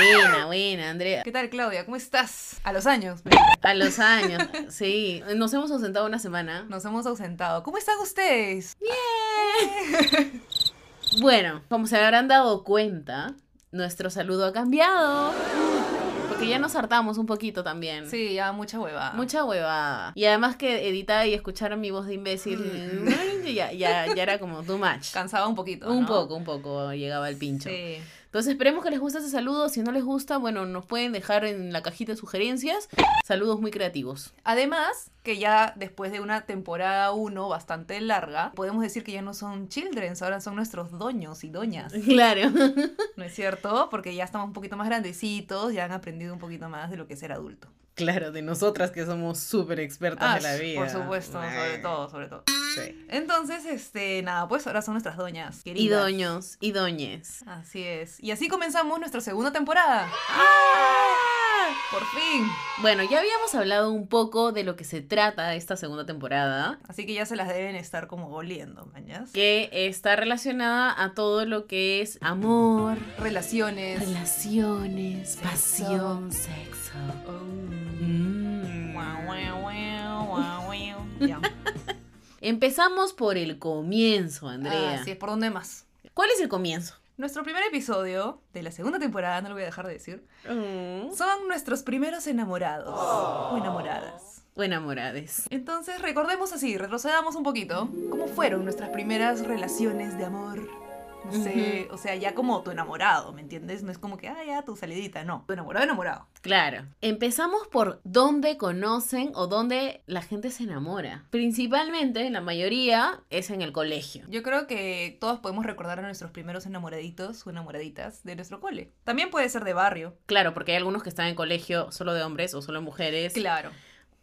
Buena, buena, Andrea. ¿Qué tal, Claudia? ¿Cómo estás? A los años. A los años, sí. Nos hemos ausentado una semana. Nos hemos ausentado. ¿Cómo están ustedes? Bueno, como se habrán dado cuenta, nuestro saludo ha cambiado. Porque ya nos hartamos un poquito también. Sí, ya mucha hueva. Mucha huevada. Y además que editar y escuchar mi voz de imbécil ya, ya, ya era como too much. Cansaba un poquito. Un ¿no? poco, un poco llegaba el pincho. Sí. Entonces esperemos que les guste ese saludo. Si no les gusta, bueno, nos pueden dejar en la cajita de sugerencias. Saludos muy creativos. Además, que ya después de una temporada 1 bastante larga, podemos decir que ya no son childrens, ahora son nuestros doños y doñas. Claro. ¿No es cierto? Porque ya estamos un poquito más grandecitos, ya han aprendido un poquito más de lo que es ser adulto. Claro, de nosotras que somos súper expertas de la vida. Ah, Por supuesto, sobre todo, sobre todo. sí. Entonces, este, nada, pues ahora son nuestras doñas. Y Queridas. doños, y doñes. Así es. Y así comenzamos nuestra segunda temporada. Por fin. Bueno, ya habíamos hablado un poco de lo que se trata esta segunda temporada, Así que ya se las deben estar como oliendo, mañas. que está relacionada a todo lo que es amor, Relaciones. relaciones, Sexo. pasión, sexo. Oh. Mm. Ya. Empezamos por el comienzo, Andrea. Así es, ¿por dónde más? ¿Cuál es el comienzo? Nuestro primer episodio de la segunda temporada, no lo voy a dejar de decir, son nuestros primeros enamorados o enamoradas. O enamorades. Entonces, recordemos así, retrocedamos un poquito. ¿Cómo fueron nuestras primeras relaciones de amor? No sé, o sea, ya como tu enamorado, ¿me entiendes? No es como que, ah, ya, tu salidita, no. Tu enamorado, enamorado. Claro. Empezamos por dónde conocen o dónde la gente se enamora. Principalmente, la mayoría, es en el colegio. Yo creo que todos podemos recordar a nuestros primeros enamoraditos o enamoraditas de nuestro cole. También puede ser de barrio. Claro, porque hay algunos que están en colegio solo de hombres o solo de mujeres. Claro.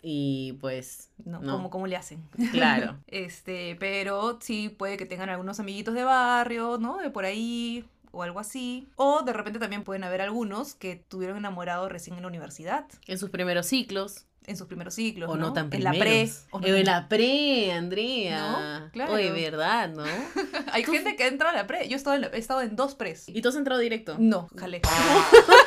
Y pues, No, No. ¿Cómo, cómo le hacen? claro. Este, pero sí puede que tengan algunos amiguitos de barrio, ¿no? De por ahí o algo así. O de repente también pueden haber algunos que tuvieron enamorados recién en la universidad, En sus primeros ciclos. en sus primeros ciclos, O no, tan En primeros. la pre. o no en la pre, Andrea. No, claro. Oye, ¿verdad, no? Hay gente que entra a la pre. Yo he estado en, la- he estado en dos pres. ¿Y tú has entrado directo? No, jale.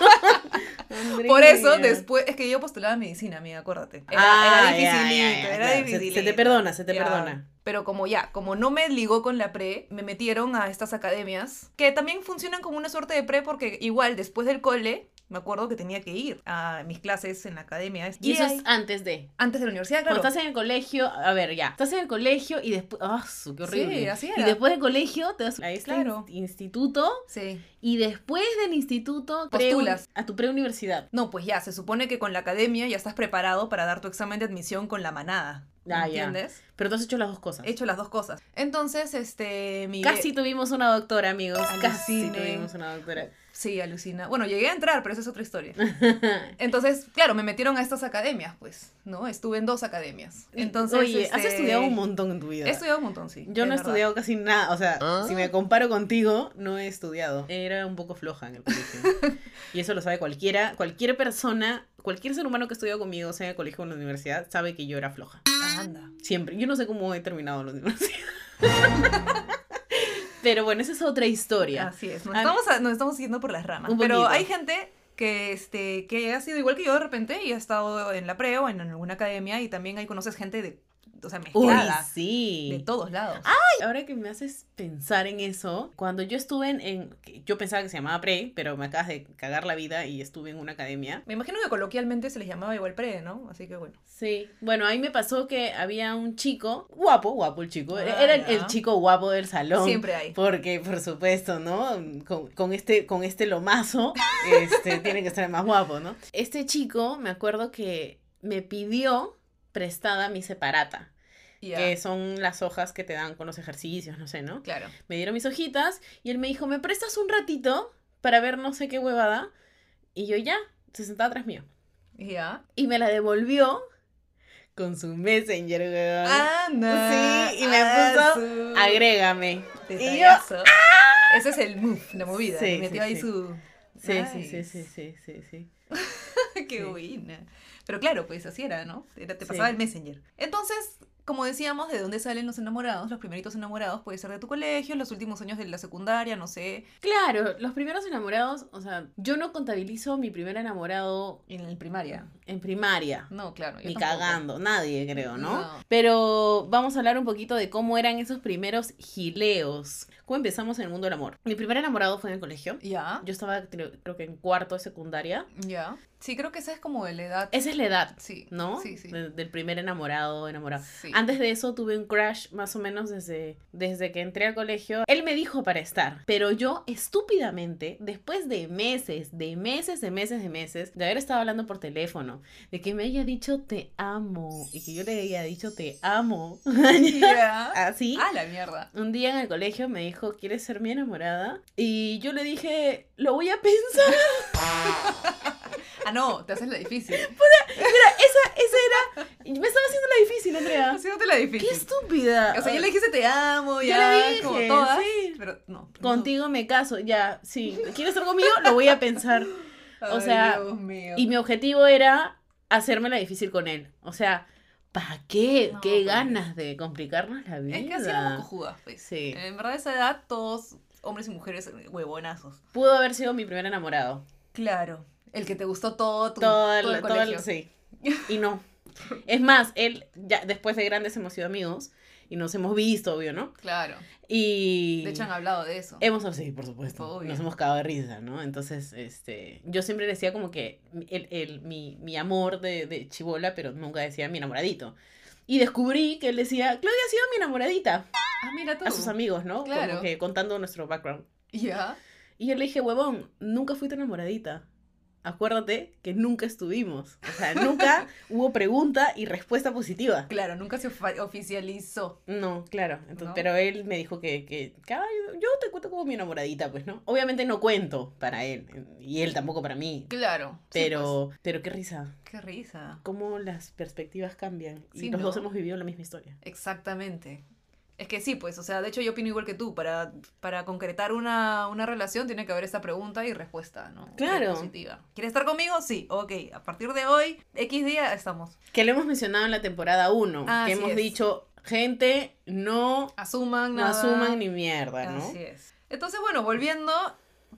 Andrea. Por eso después, es que yo postulaba medicina, amiga, acuérdate. Era, Ah, era ya, era claro. Se-. Se, te perdona, se te perdona. Pero como ya, como no me ligó con la pre, me metieron a estas academias que también funcionan como una suerte de pre porque igual después del cole, me acuerdo que tenía que ir a mis clases en la academia. Y eso ahí- es antes de. antes de la universidad, claro. Cuando estás en el colegio, a ver, ya. Estás en el colegio y después. ¡Ah, su, qué horrible! Sí, así Y era. después del colegio te vas a este Claro. instituto. Sí. Y después del instituto, pre- Postulas. a tu preuniversidad. No, pues ya, se supone que con la academia ya estás preparado para dar tu examen de admisión con la manada. ¿Me Ah, ya. ¿Entiendes? Pero tú has hecho las dos cosas. He hecho las dos cosas. Entonces, este, mi... Casi tuvimos una doctora, amigos. Casi Alucine. tuvimos una doctora. Sí, alucina. Bueno, llegué a entrar, pero esa es otra historia. Entonces, claro, me metieron a estas academias, pues, ¿no? Estuve en dos academias. Entonces, Oye, has este, estudiado un montón en tu vida. He estudiado un montón, sí. Yo no he verdad. estudiado casi nada, o sea, si me comparo contigo, no he estudiado. Era un poco floja en el colegio. y eso lo sabe cualquiera, cualquier persona, cualquier ser humano que ha estudiado conmigo, sea en el colegio o en la universidad, sabe que yo era floja. Anda. Siempre. Yo no sé cómo he terminado la universidad. Pero bueno, esa es otra historia. Así es. Nos estamos, a- nos estamos yendo por las ramas. Pero hay gente que, este, que ha sido igual que yo de repente y ha estado en la pre o en alguna academia y también ahí conoces gente de, o sea, Uy, mezclada. sí. De todos lados. Ahora que me haces pensar en eso, cuando yo estuve en, yo pensaba que se llamaba pre, pero me acabas de cagar la vida y estuve en una academia. Me imagino que coloquialmente se les llamaba igual pre, ¿no? Así que bueno. Sí, bueno, ahí me pasó que había un chico, guapo, guapo el chico, Ah, era el, el chico guapo del salón. Siempre hay. Porque, por supuesto, ¿no? Con, con este, con este lomazo, este, tiene que el más guapo, ¿no? Este chico, me acuerdo que me pidió prestada mi separata, Ya. que son las hojas que te dan con los ejercicios, no sé, ¿no? Claro. Me dieron mis hojitas y él me dijo, ¿me prestas un ratito para ver no sé qué huevada? Y yo ya, se sentaba atrás mío. Ya. Y me la devolvió con su messenger, weón. Anda. Sí, y me Ah, puso, su- Agrégame. Detallazo. Ese es el move, la movida. Sí, metió sí, ahí sí. su. Sí, sí, sí, Nice. sí, sí, sí, sí. Qué buena. Pero claro, pues así era, ¿no? Era- te pasaba el Messenger. Entonces, como decíamos, ¿de dónde salen los enamorados? Los primeritos enamorados puede ser de tu colegio, los últimos años de la secundaria, no sé, Claro, los primeros enamorados, o sea, yo no contabilizo mi primer enamorado en el primaria. en primaria. No, claro. Ni tampoco. cagando, nadie creo, ¿no? No. Pero vamos a hablar un poquito de cómo eran esos primeros gileos. ¿Cómo empezamos en el mundo del amor? Mi primer enamorado fue en el colegio. Ya, Yo estaba, creo, creo que en cuarto de secundaria. ya. Sí, creo que esa es como de la edad. Esa es la edad, Sí. ¿no? Sí, sí. De- del primer enamorado, enamorado. Sí. Antes de eso tuve un crush más o menos desde, desde que entré al colegio. Él me dijo para estar, pero yo estúpidamente, después de meses, de meses, de meses, de meses, de haber estado hablando por teléfono, de que me haya dicho te amo y que yo le haya dicho te amo, Ya. así. Ah, la mierda. Un día en el colegio me dijo, ¿quieres ser mi enamorada? Y yo le dije, lo voy a pensar. Ah, no, te haces la difícil. Esa, esa era... Me estaba haciendo la difícil, Andrea. Haciéndote la ¡Qué difícil. estúpida! O sea, yo le dijiste te amo, Yo ya, le dije, como todas, sí. pero no. Contigo me caso, ya, sí. ¿Quieres estar conmigo? Lo voy a pensar. Ay, o sea, Dios mío. Y mi objetivo era hacérmela difícil con él. O sea, ¿para qué? No, ¿Qué pues. ganas de complicarnos la vida? Es que así éramos cojudas, pues. Sí. En verdad, a esa edad, todos, hombres y mujeres, huevonazos. Pudo haber sido mi primer enamorado. Claro. El que te gustó todo tu Todo el, todo el todo el- colegio. sí. Y no. Es más, él, ya después de grandes hemos sido amigos y nos hemos visto, obvio, ¿no? Claro. Y... De hecho, han hablado de eso. Hemos, sí, por supuesto. Obvio. Nos hemos cagado de risa, ¿no? Entonces, este, yo siempre decía como que el, el- mi, mi amor de, de chivola, pero nunca decía mi enamoradito. Y descubrí que él decía, Claudia ha sido mi enamoradita Ah, mira tú. a sus amigos, ¿no? Claro. Como que contando nuestro background. Ya. Y yo le dije, huevón, nunca fui tu enamoradita. Acuérdate que nunca estuvimos. O sea, nunca hubo pregunta y respuesta positiva. Claro, nunca se oficializó. No, claro. Entonces, ¿No? Pero él me dijo que, que, que, "Ay, yo te cuento como mi enamoradita, pues, ¿no? Obviamente no cuento para él. Y él tampoco para mí. Claro. sí, Pero, pero qué risa. pues. Qué risa. Cómo las perspectivas cambian. Y Sí, los ¿no? dos hemos vivido la misma historia. Exactamente. Es que sí, pues, o sea, de hecho yo opino igual que tú, para, para concretar una, una relación tiene que haber esta pregunta y respuesta, ¿no? Claro. Positiva. ¿Quieres estar conmigo? Sí, ok, a partir de hoy, X día estamos. Que lo hemos mencionado en la temporada 1. Así que hemos es. dicho, gente, no, Asuman, no nada. asuman ni mierda, ¿no? Así es. Entonces, bueno, volviendo,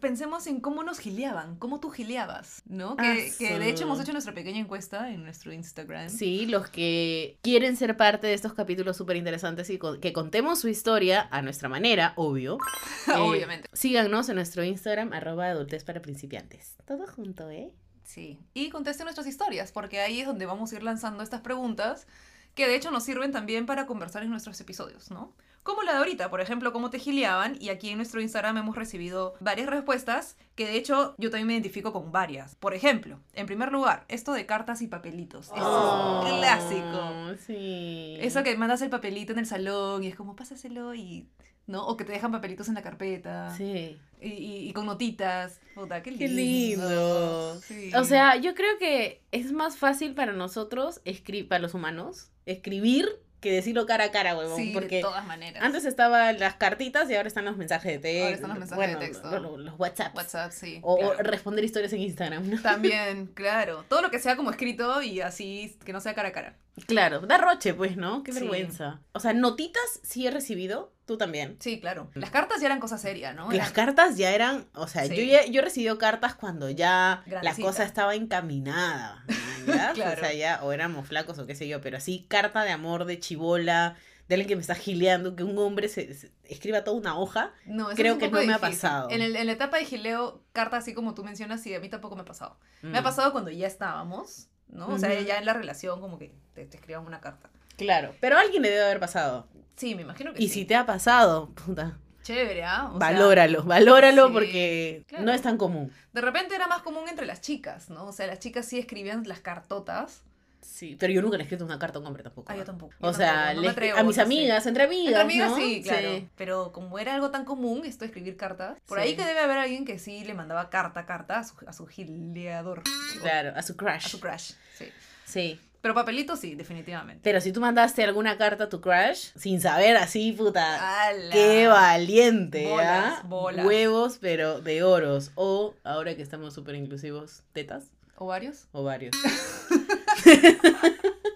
pensemos en cómo nos gileaban, cómo tú gileabas, ¿no? Que, Ah, que de hecho hemos hecho nuestra pequeña encuesta en nuestro Instagram. Sí, los que quieren ser parte de estos capítulos súper interesantes y con- que contemos su historia a nuestra manera, obvio. eh, Obviamente. Síganos en nuestro Instagram, arroba adultez para principiantes. Todo junto, ¿eh? Sí. Y contesten nuestras historias, porque ahí es donde vamos a ir lanzando estas preguntas que de hecho nos sirven también para conversar en nuestros episodios, ¿no? Como la de ahorita, por ejemplo, cómo te gileaban, y aquí en nuestro Instagram hemos recibido varias respuestas, que de hecho yo también me identifico con varias. Por ejemplo, en primer lugar, esto de cartas y papelitos. Eso Oh, es clásico. Sí. Eso que mandas el papelito en el salón y es como, pásaselo y... ¿No? O que te dejan papelitos en la carpeta. Sí. Y, y- y con notitas. Puta, qué lindo. Qué lindo. Sí. O sea, yo creo que es más fácil para nosotros, para los humanos, escribir que decirlo cara a cara, huevón. Sí, porque de todas maneras. antes estaban las cartitas y ahora están los mensajes de texto. Ahora están los mensajes de bueno, texto. lo- lo- Los WhatsApp. WhatsApp, sí. O, responder historias en Instagram, ¿no? También, claro. Todo lo que sea como escrito y así, que no sea cara a cara. Claro, da roche, pues, ¿no? Qué Sí. vergüenza. O sea, notitas sí he recibido, tú también. Sí, claro. Las cartas ya eran cosa seria, ¿no? Las cartas ya eran, o sea, Sí. yo, ya- yo he recibido cartas cuando ya la cosa estaba encaminada. O sea, ya, o éramos flacos o qué sé yo, pero así, carta de amor, de chibola, de alguien que me está gileando, que un hombre se, se- escriba toda una hoja. No, eso creo es un que poco no me ha pasado. En, el- en la etapa de gileo, cartas así como tú mencionas, sí, a mí tampoco me ha pasado. Me ha Mm, pasado cuando ya estábamos, ¿no? O sea, ya en la relación como que te, te escriban una carta. Claro, pero a alguien le debe haber pasado. Sí, me imagino que Y sí. si te ha pasado, puta, Chévere, ¿ah? Sea, valóralo, valóralo sí, porque claro. no es tan común. de repente era más común entre las chicas, ¿no? O sea, las chicas sí escribían las cartotas. Sí, pero yo nunca le he escrito una carta a un hombre tampoco. Ah, yo tampoco. O yo sea, tampoco, no atrevo, a mis amigas, entre amigas. Entre amigas ¿no? sí, claro. Pero como era algo tan común esto de escribir cartas, por Sí. ahí que debe haber alguien que sí le mandaba carta carta a su, a su gileador. Claro, a su crush. A su crush, sí. Sí. Pero papelito sí, definitivamente. Pero si tú mandaste alguna carta a tu crush, sin saber así, puta, ¡Hala! qué valiente, Bolas, ¿ah? bolas. Huevos, pero de oros. O, ahora que estamos súper inclusivos, tetas ¿Ovarios? o varios.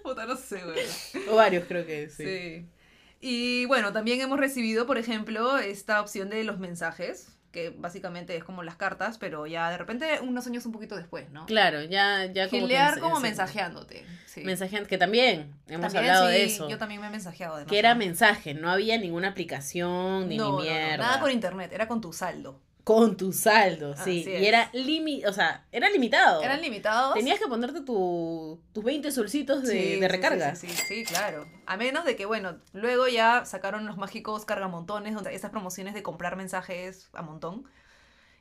Puta, no sé, güey. o varios creo que sí. Sí. Y bueno, también hemos recibido, por ejemplo, esta opción de los mensajes, que básicamente es como las cartas, pero ya de repente unos años un poquito después, ¿no? Claro, ya, ya como Gilear como ens- mensajeándote. Sí. Mensajeando, que también hemos También, hablado de eso. Yo también me he mensajeado además. Que era mensaje, no había ninguna aplicación ni, No, ni no, no, mierda. nada con internet, era con tu saldo. Con tu saldo, sí. Así Y es. era limi o sea, era limitado. Eran limitados. Tenías que ponerte tu, tus 20 solcitos de, Sí, de sí, recarga. Sí, sí, sí, sí, claro. A menos de que, bueno, luego ya sacaron los mágicos cargamontones, donde esas promociones de comprar mensajes a montón.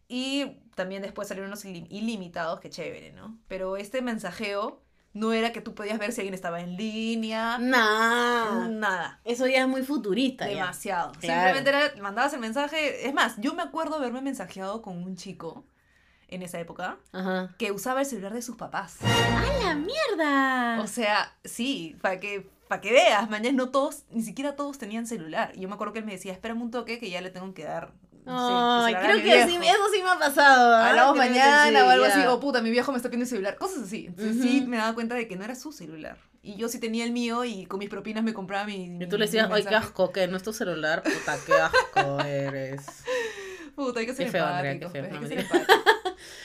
Y también después salieron ilim- ilimitados, que chévere, ¿no? Pero este mensajeo no era que tú podías ver si alguien estaba en línea. Nah. Nada. Eso ya es muy futurista. ya. Demasiado. Claro. Simplemente era, mandabas el mensaje. Es más, yo me acuerdo haberme mensajeado con un chico en esa época Ajá. que usaba el celular de sus papás. ¡A la mierda! O sea, sí, para que, para que veas, mañana no todos, ni siquiera todos tenían celular. Y yo me acuerdo que él me decía, espérame un toque que ya le tengo que dar. Ay, creo que viejo". sí, eso sí me ha pasado. ¿ah? Hablamos Creo que mañana sí, o algo ya. así, o puta, mi viejo me está pidiendo el celular, cosas así. Entonces sí me daba cuenta de que no era su celular. Y yo sí tenía el mío y con mis propinas me compraba mi. Y tú le decías, ay, qué mensaje". asco, que no es tu celular, puta, qué asco eres. Puta, hay que ser Qué feo, Andrea, qué feo. pues, No, hay que ser mentira. empáticos.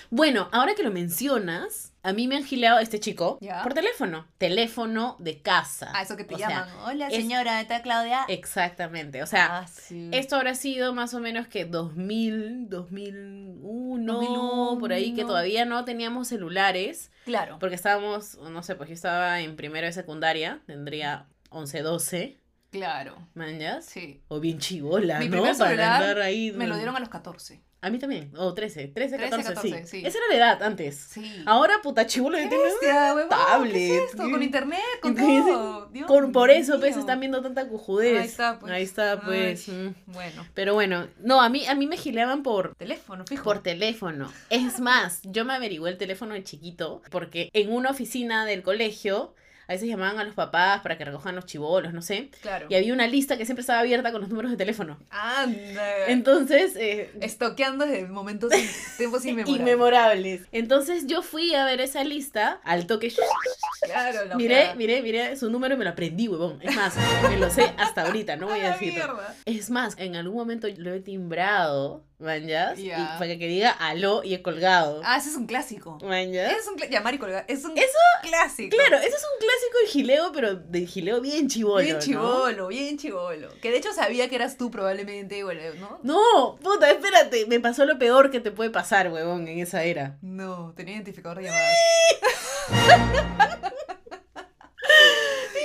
Bueno, ahora que lo mencionas, a mí me han gileado este chico Ya. por teléfono. Teléfono de casa. Ah, eso que te O sea, llaman. Hola, es- señora, ¿está Claudia? Exactamente. O sea, Ah, sí. esto habrá sido más o menos que 2000, 2001, 2001. por ahí, que todavía no teníamos celulares. Claro. Porque estábamos, no sé, pues yo estaba en primero de secundaria, tendría 11, 12, Claro. manjas. Sí. O bien chivola, Mi ¿no? Para andar ahí. Me lo dieron a los 14. A mí también. O 13, 13, 13, 14, 14, sí. sí. Esa era la edad antes. Sí. Ahora, puta chivolo, tiene huevón, tablet. ¿qué es esto? Con internet, con todo. Dios Con, por eso, pues, están viendo tanta cujudez. Ahí está, pues. Ahí está, pues. Ay, mm. Bueno, Pero bueno, no, a mí, a mí me gileaban por, teléfono, fijo. por teléfono. Es más, yo me averigué el teléfono de chiquito porque en una oficina del colegio a veces llamaban a los papás para que recojan los chivolos, no sé. Claro. Y había una lista que siempre estaba abierta con los números de teléfono. Anda. Entonces, eh, Estoqueando desde momentos, tiempos inmemorables. inmemorables. Entonces yo fui a ver esa lista al toque. Claro, la Miré, ojeada. miré, miré su número y me lo aprendí, huevón. Es más, me lo sé hasta ahorita, no voy A a la decirlo. Es más, en algún momento lo he timbrado, manjas, y para que diga aló y he colgado. Ah, ese es un clásico. Manjas. Es un cla- llamar y colgar. Es un Eso, clásico. Claro, eso es un clásico de gileo, pero de gileo bien chivolo. Bien ¿no? chivolo, bien chivolo. Que de hecho sabía que eras tú probablemente, bueno, ¿no? No, puta, espérate, me pasó lo peor que te puede pasar, huevón, en esa era. No, tenía identificador de llamadas. Y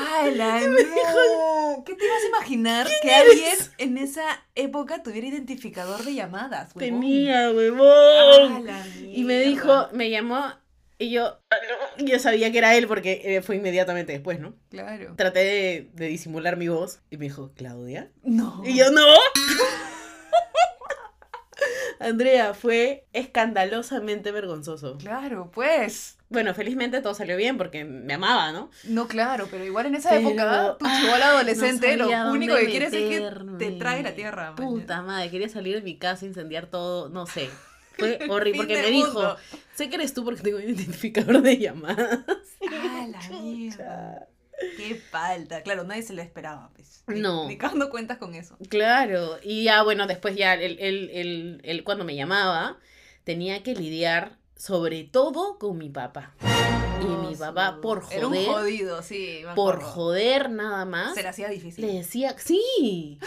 me llamó. ¡Ay, la no! ¿Qué te ibas a imaginar que alguien en esa época tuviera identificador de llamadas, huevón? Tenía, ¡Ah, huevón. Y me dijo, me llamó y yo, yo sabía que era él porque eh, fue inmediatamente después, ¿no? Claro. Traté de, de disimular mi voz y me dijo, ¿Claudia? No. Y yo, no. Andrea, fue escandalosamente vergonzoso. Claro, pues. Bueno, felizmente todo salió bien porque me amaba, ¿no? No, claro, pero igual en esa Pero, época, tu ah, chivola adolescente, no sabía lo único que quieres es que te trague la tierra. Puta madre, quería salir de mi casa, incendiar todo, no sé. Fue horrible porque me dijo, sé que eres tú porque tengo un identificador de llamadas. ¡Ah, la mierda! ¡Qué falta! Claro, nadie se lo esperaba, pues. Ni- No. Ni cuando cuentas con eso. Claro, y ya bueno, después ya él, él, él, él cuando me llamaba tenía que lidiar sobre todo con mi papá. Y mi papá, por Era un joder, jodido, sí. por joder nada más, Se le hacía difícil. le decía, sí,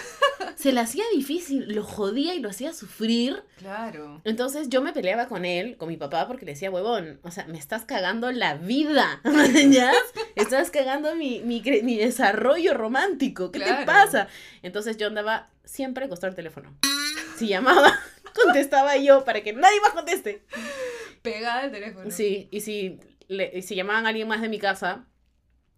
se le hacía difícil, lo jodía y lo hacía sufrir. Claro. Entonces yo me peleaba con él, con mi papá, porque le decía, huevón, o sea, me estás cagando la vida, ¿ya? Estás cagando mi, mi, desarrollo romántico, ¿qué te pasa? Entonces yo andaba siempre acostado al teléfono. Si llamaba, contestaba yo para que nadie más conteste. Pegada el teléfono. Sí, y si, le- y si llamaban a alguien más de mi casa,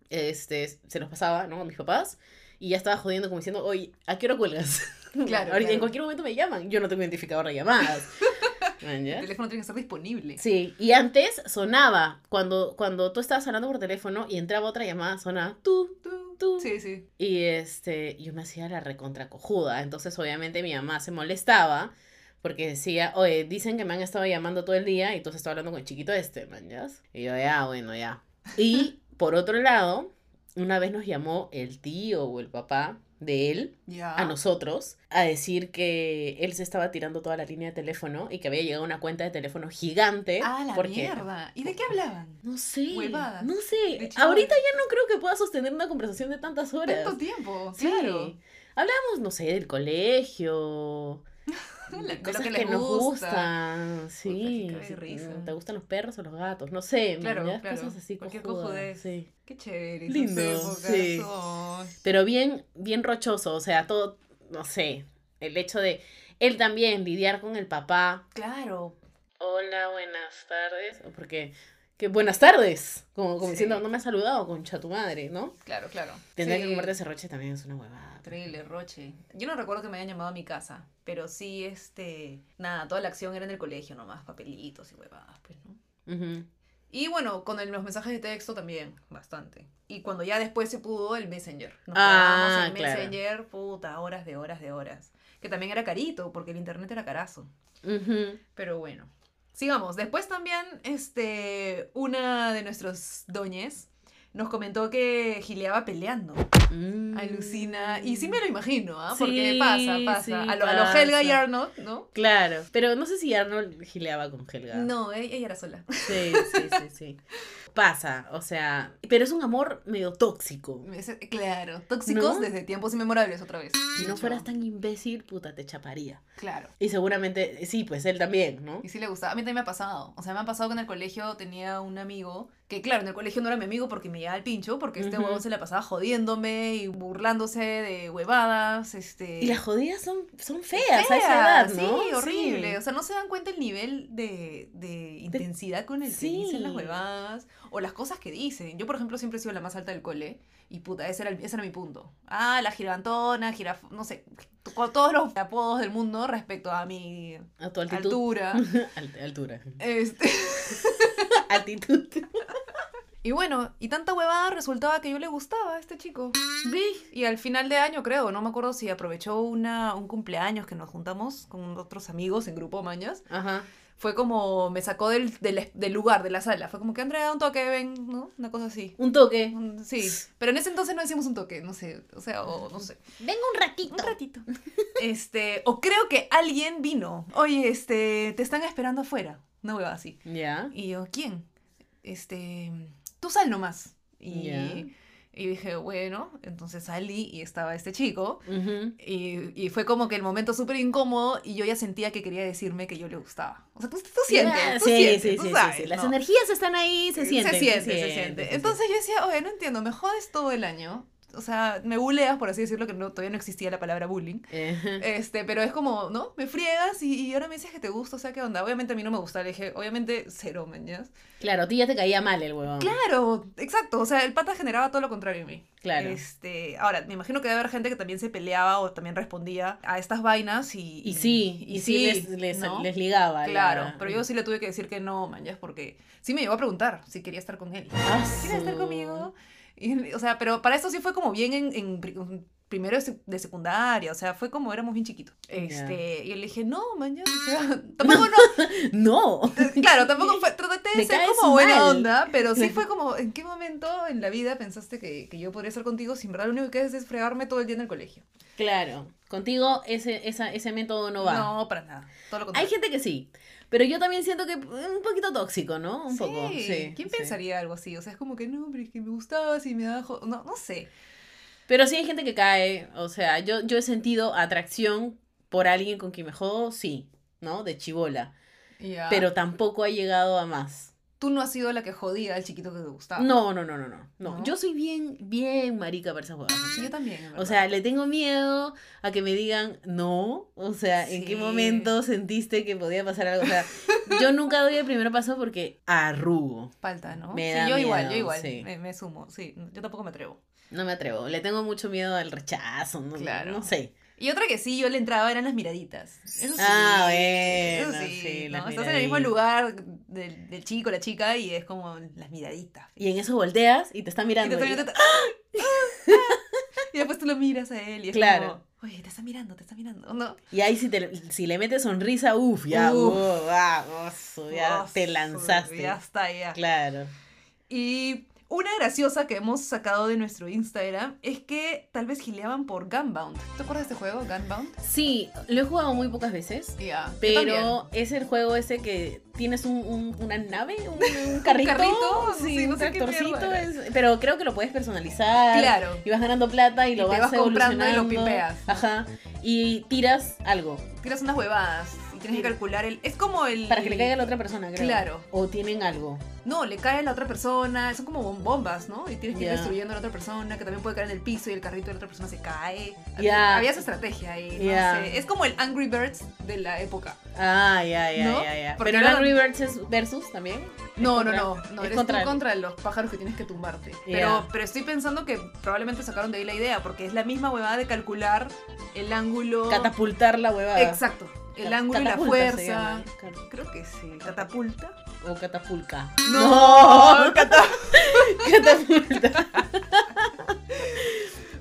este, se los pasaba, ¿no? A mis papás. Y ya estaba jodiendo como diciendo, oye, ¿a qué hora cuelgas? Claro, claro. En cualquier momento me llaman. Yo no tengo identificador de llamadas. El teléfono tiene que estar disponible. Sí, y antes sonaba, cuando, cuando tú estabas hablando por teléfono y entraba otra llamada, sonaba tú, Tú. tú. Sí, sí. Y este, yo me hacía la recontra cojuda. Entonces, obviamente, mi mamá se molestaba porque decía, oye, dicen que me han estado llamando todo el día y tú has estado hablando con el chiquito este, man, ¿ya? Y yo, ya, bueno, ya. Y por otro lado, una vez nos llamó el tío o el papá de él a nosotros a decir que él se estaba tirando toda la línea de teléfono y que había llegado una cuenta de teléfono gigante. Ah, la porque mierda. ¿Y de qué hablaban? No sé. Huevadas. No sé. Ahorita ya no creo que pueda sostener una conversación de tantas horas. Tanto tiempo, Sí. claro. Hablábamos, no sé, del colegio. De de lo cosas que que, les nos gusta. gustan. Sí. Puta, risa. ¿Te gustan los perros o los gatos? No sé. Claro, ya claro. Cosas así Cualquier cojudas, cojudez. Sí. Qué chévere. Lindo, sí. Pero bien, bien rochoso. O sea, todo, no sé. El hecho de él también lidiar con el papá. Claro. Hola, buenas tardes. Porque, que buenas tardes. Como, como Sí. diciendo, no me has saludado, concha tu madre, ¿no? Claro, claro. Tendría Sí. que comerte ese roche también es una huevada. Trailer, Roche. Yo no recuerdo que me hayan llamado a mi casa, pero sí, este, nada, toda la acción era en el colegio nomás, papelitos y huevadas, pues, ¿no? Ujú. Y bueno, con el- los mensajes de texto también, bastante. Y cuando ya después se pudo, el Messenger. Nos Ah, claro. Messenger, puta, horas de horas de horas. Que también era carito, porque el internet era carazo. Pero bueno. Sigamos. Después también, este, una de nuestros doñes nos comentó que gileaba peleando. Mm. Alucina. Y sí me lo imagino, ¿ah? Sí, Porque pasa, pasa. sí, a, lo, a lo Helga y. Arnold, ¿no? Claro, pero no sé si Arnold gileaba con Helga. No, e- ella era sola. Sí, sí, sí, sí. Pasa, o sea, pero es un amor medio tóxico. Claro, tóxicos ¿No? desde tiempos inmemorables otra vez. Si no fueras tan imbécil, puta, te chaparía. Claro. Y seguramente, sí, pues él también, ¿no? Y sí le gustaba. A mí también me ha pasado. O sea, me ha pasado que en el colegio tenía un amigo que, claro, en el colegio no era mi amigo porque me llevaba el pincho, porque este huevón se la pasaba jodiéndome y burlándose de huevadas. Este... Y las jodidas son, son feas, a esa edad, ¿no? Sí, horrible. O sea, no se dan cuenta el nivel de, de intensidad con el que Sí. dicen las huevadas o las cosas que dicen. Yo, por ejemplo, siempre he sido la más alta del cole y puta, ese era, el- ese era mi punto. Ah, la girantona, giraf... no sé, todos los apodos del mundo respecto a mi A tu altitud. altura. Alt- altura. Este... Altitud. Y bueno, y tanta huevada resultaba que yo le gustaba a este chico. Y al final de año, creo, no me acuerdo si aprovechó una, un cumpleaños que nos juntamos con otros amigos en grupo mañas. Ajá. Fue como, me sacó del, del, del lugar, de la sala. Fue como que Andrea, un toque, ven, ¿no? Una cosa así. Un toque. Un- Sí, pero en ese entonces no decíamos un toque, no sé, o sea, o no sé. Venga un ratito. Un ratito. Este, o creo que alguien vino. Oye, este, te están esperando afuera. Una hueva así. Ya. Y yo, ¿quién? Este, tú sal nomás. Y, y dije, bueno, entonces salí y estaba este chico. Y, y fue como que el momento súper incómodo y yo ya sentía que quería decirme que yo le gustaba. O sea, tú, tú sientes, tú sí, sientes, sí, tú sí, sí, sabes, sí. Las ¿no? energías están ahí, se sienten. Se siente, se siente. Entonces yo decía, oye, no entiendo, me jodes todo el año. O sea, me buleas, por así decirlo, que no, todavía no existía la palabra bullying. Ajá. Este, pero es como, ¿no? Me friegas y, y ahora me dices que te gusta, o sea, ¿qué onda? Obviamente a mí no me gusta, le dije, obviamente cero, mañas. Claro, a ti ya te caía mal el huevón. Claro, exacto, o sea, el pata generaba todo lo contrario en mí. Claro. Este, ahora, me imagino que debe haber gente que también se peleaba o también respondía a estas vainas y... Y sí, y, sí, les, les, ¿no? les ligaba. la- Claro, pero yo sí le tuve que decir que no, mañas, porque sí me llegó a preguntar si quería estar con él. Ah, ¿Quieres estar conmigo? Y, o sea, pero para esto sí fue como bien en, en pri- primero de sec- de secundaria, o sea, fue como éramos bien chiquitos. Este, y yo le dije, no, mañana, o sea, tampoco no, No. claro, tampoco fue, traté de Me ser como buena mal. onda, pero sí fue como, ¿en qué momento en la vida pensaste que, que yo podría estar contigo si en verdad lo único que haces es fregarme todo el día en el colegio? Claro, contigo ese, esa, ese método no va. No, para nada, todo lo Hay gente que sí, pero yo también siento que un poquito tóxico, ¿no? Un poco. Sí. ¿Quién sí. pensaría algo así? O sea, es como que no, pero es que me gustaba, si me da... jo- No, no sé. Pero sí hay gente que cae, o sea, yo, yo he sentido atracción por alguien con quien me jodo, sí, ¿no? De chivola. Pero tampoco ha llegado a más. Tú no has sido la que jodía al chiquito que te gustaba. No, no, no, no, no, no. Yo soy bien, bien marica para esas huevadas. Sí, yo también. O sea, le tengo miedo a que me digan no. O sea, ¿en qué momento sentiste que podía pasar algo? O sea, yo nunca doy el primer paso porque arrugo. falta, ¿no? me sí, da yo igual, yo miedo, igual. sí. Me, me sumo, sí. Yo tampoco me atrevo. No me atrevo. Le tengo mucho miedo al rechazo. No, Claro. no sé. Y otra que sí, yo le entraba eran las miraditas. Eso sí. Ah, Eso bueno, sí, sí, ¿no? Estás en el mismo lugar del, del chico, la chica, y es como las miraditas. Y en eso volteas y te está Y, mirando. te y- mirando, ¡ah! ¡Ah! y después tú lo miras a él y es Claro. como, oye, te está mirando, te está mirando. No. Y ahí si, te, si le metes sonrisa, uff, ya, Uf. uh, ah, oso, ya te lanzaste. Ya está, ya. Claro. Y una graciosa que hemos sacado de nuestro Instagram es que tal vez gileaban por Gunbound. ¿Te acuerdas de este juego, Gunbound? Sí, lo he jugado muy pocas veces. Ya. Pero es el juego ese que tienes un, un- una nave, un, un carrito. carrito, sí, sí, no un tractorcito. es- pero creo que lo puedes personalizar. Claro. Y vas ganando plata y, Y lo te vas, vas comprando y lo evolucionando. pipeas. Ajá. Y tiras algo Tiras unas huevadas tienes que calcular el. Es como el. para que le caiga a la otra persona, creo. Claro. O tienen algo. No, le cae a la otra persona. Son como bom- bombas, ¿no? Y tienes que ir destruyendo a la otra persona, que también puede caer en el piso y el carrito de la otra persona se cae. Ya. Había su estrategia ahí. No sé. Es como el Angry Birds de la época. Ah, ya, ya, ¿No? ya, Pero el Angry Birds es versus también. No, no, no, no, es eres contra- tú contra los pájaros que tienes que tumbarte. Pero, pero estoy pensando que probablemente sacaron de ahí la idea, porque es la misma huevada de calcular el ángulo. Catapultar la huevada. Exacto. El ángulo y la fuerza. Creo que sí. ¿Catapulta? O catapulca. No, cata- catapulta.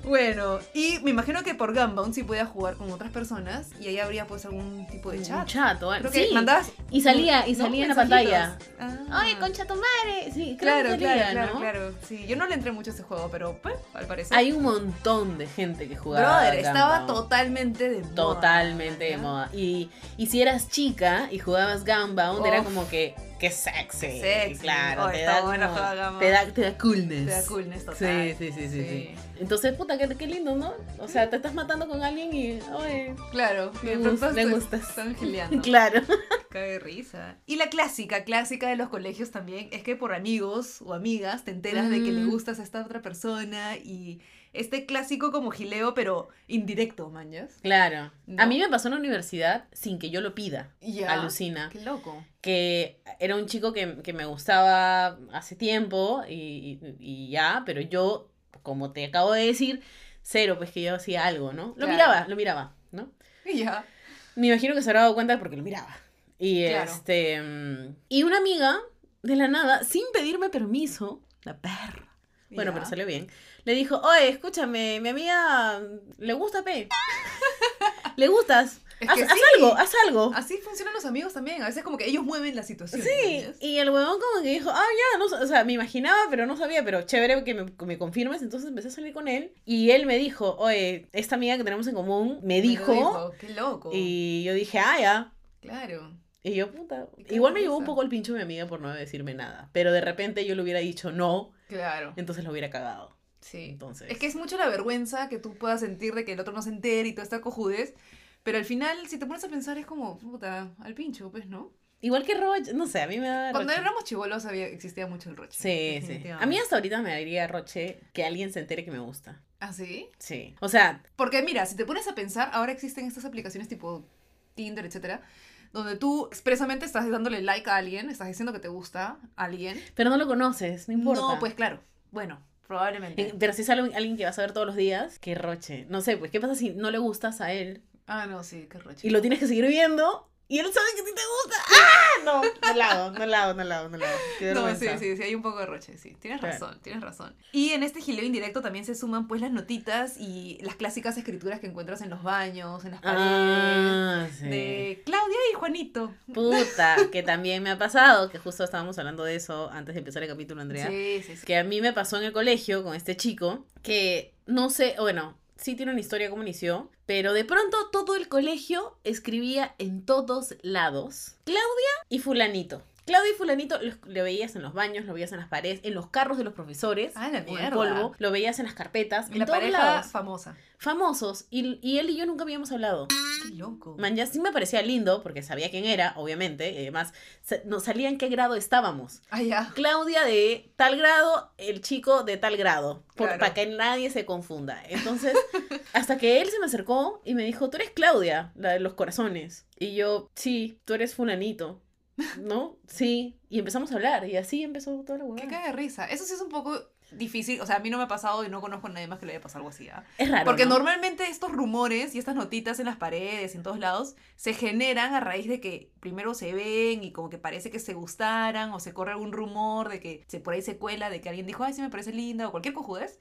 Bueno, y me imagino que por Gunbound sí podías jugar con otras personas y ahí habría pues algún tipo de Un chat. chato. Creo sí. que mandabas. Y salía, y ¿no? salía en la pantalla. Ah. Ay, concha tu madre. Sí, creo Claro, que claro, salía, claro, ¿no? claro. Sí, yo no le entré mucho a ese juego, pero pues, al parecer. Hay un montón de gente que jugaba. Brother, estaba totalmente de moda. Totalmente de moda. Y, y si eras chica y jugabas Gunbound, era Uf. como que, qué sexy. Qué sexy. Claro, Oh, te, da bueno te, da, te da coolness. Te da coolness total. Sí, sí, sí, sí, sí. Entonces, puta, qué, qué lindo, ¿no? O sea, te estás matando con alguien y, oye, Claro, Me de pronto gust- me gustas. están gileando. claro. Cae risa. Y la clásica, clásica de los colegios también, es que por amigos o amigas te enteras de que le Mm. gustas a esta otra persona y este clásico como gileo, pero indirecto, mañas. Claro. ¿No? A mí me pasó en la universidad sin que yo lo pida. Ya. Alucina. Qué loco. Que era un chico que, que me gustaba hace tiempo y, y- y ya, pero yo, como te acabo de decir, cero, pues que yo hacía algo, ¿no? Lo Claro. miraba, lo miraba, ¿no? Y ya. Me imagino que se habrá dado cuenta porque lo miraba. Y Claro. este. Y una amiga, de la nada, sin pedirme permiso, la perra. Bueno, pero salió bien. Le dijo, oye, escúchame, mi amiga le gusta P. le gustas. Es haz, que haz sí. algo, haz algo. Así funcionan los amigos también. A veces como que ellos mueven la situación. Sí, y el huevón como que dijo, ah, ya, no, o sea, me imaginaba, pero no sabía, pero chévere que me, me confirmes, entonces empecé a salir con él, y él me dijo, oye, esta amiga que tenemos en común me Me lo dijo, Qué loco. y yo dije, ah, ya, Claro. y yo, puta, igual me llevó un poco el pincho mi amiga por no decirme nada, pero de repente yo le hubiera dicho no, Claro. entonces lo hubiera cagado, Sí. entonces... Es que es mucho la vergüenza que tú puedas sentir de que el otro no se entere y toda esta cojudez. Pero al final, si te pones a pensar, es como, puta, al pincho, pues, ¿no? Igual que Roche, no sé, a mí me da... Cuando roche. éramos chivolos había, existía mucho el roche. Sí, sí. A mí hasta ahorita me daría Roche que alguien se entere que me gusta. ¿Ah, sí? Sí. O sea, Porque mira, si te pones a pensar, ahora existen estas aplicaciones tipo Tinder, etcétera, donde tú expresamente estás dándole like a alguien, estás diciendo que te gusta a alguien. pero no lo conoces, no importa. No, pues claro. Bueno, probablemente. Eh, Pero si un- alguien que vas a ver todos los días, qué roche. No sé, pues, ¿qué pasa si no le gustas a él Ah, no, sí, qué roche. y lo tienes que seguir viendo y él sabe que a ti te gusta? ¡Ah! No, no la hago, no la hago, no la hago, no la hago. No, sí, sí, sí, hay un poco de roche, sí. Tienes Claro. razón, tienes razón. Y en este gileo indirecto también se suman pues las notitas y las clásicas escrituras que encuentras en los baños, en las paredes. Ah, sí. De Claudia y Juanito. Puta, que también me ha pasado, que justo estábamos hablando de eso antes de empezar el capítulo, Andrea. Sí, sí, sí. Que a mí me pasó en el colegio con este chico, que no sé, bueno, sí tiene una historia cómo inició, pero de pronto todo el colegio escribía en todos lados Claudia y fulanito. Claudia y fulanito lo, lo veías en los baños, lo veías en las paredes, en los carros de los profesores, Ah, la en mierda. polvo, lo veías en las carpetas, en La todos pareja lados. famosa. Famosos, y, y él y yo nunca habíamos hablado. Qué loco. Man, ya sí me parecía lindo, porque sabía quién era, obviamente, y además sa- nos salía en qué grado estábamos. Ah, ya. Claudia de tal grado, el chico de tal grado, por- Claro. para que nadie se confunda. Entonces, hasta que él se me acercó y me dijo, tú eres Claudia, la de los corazones. Y yo, sí, tú eres fulanito. ¿No? Sí. Y empezamos a hablar y así empezó toda la Qué huevada. caga de risa. Eso sí es un poco difícil, o sea, a mí no me ha pasado y no conozco a nadie más que le haya pasado algo así. ¿ah? Es raro. Porque ¿no? normalmente estos rumores y estas notitas en las paredes en todos lados se generan a raíz de que primero se ven y como que parece que se gustaran o se corre algún rumor de que se por ahí se cuela de que alguien dijo, ay, sí me parece linda o cualquier cojudez.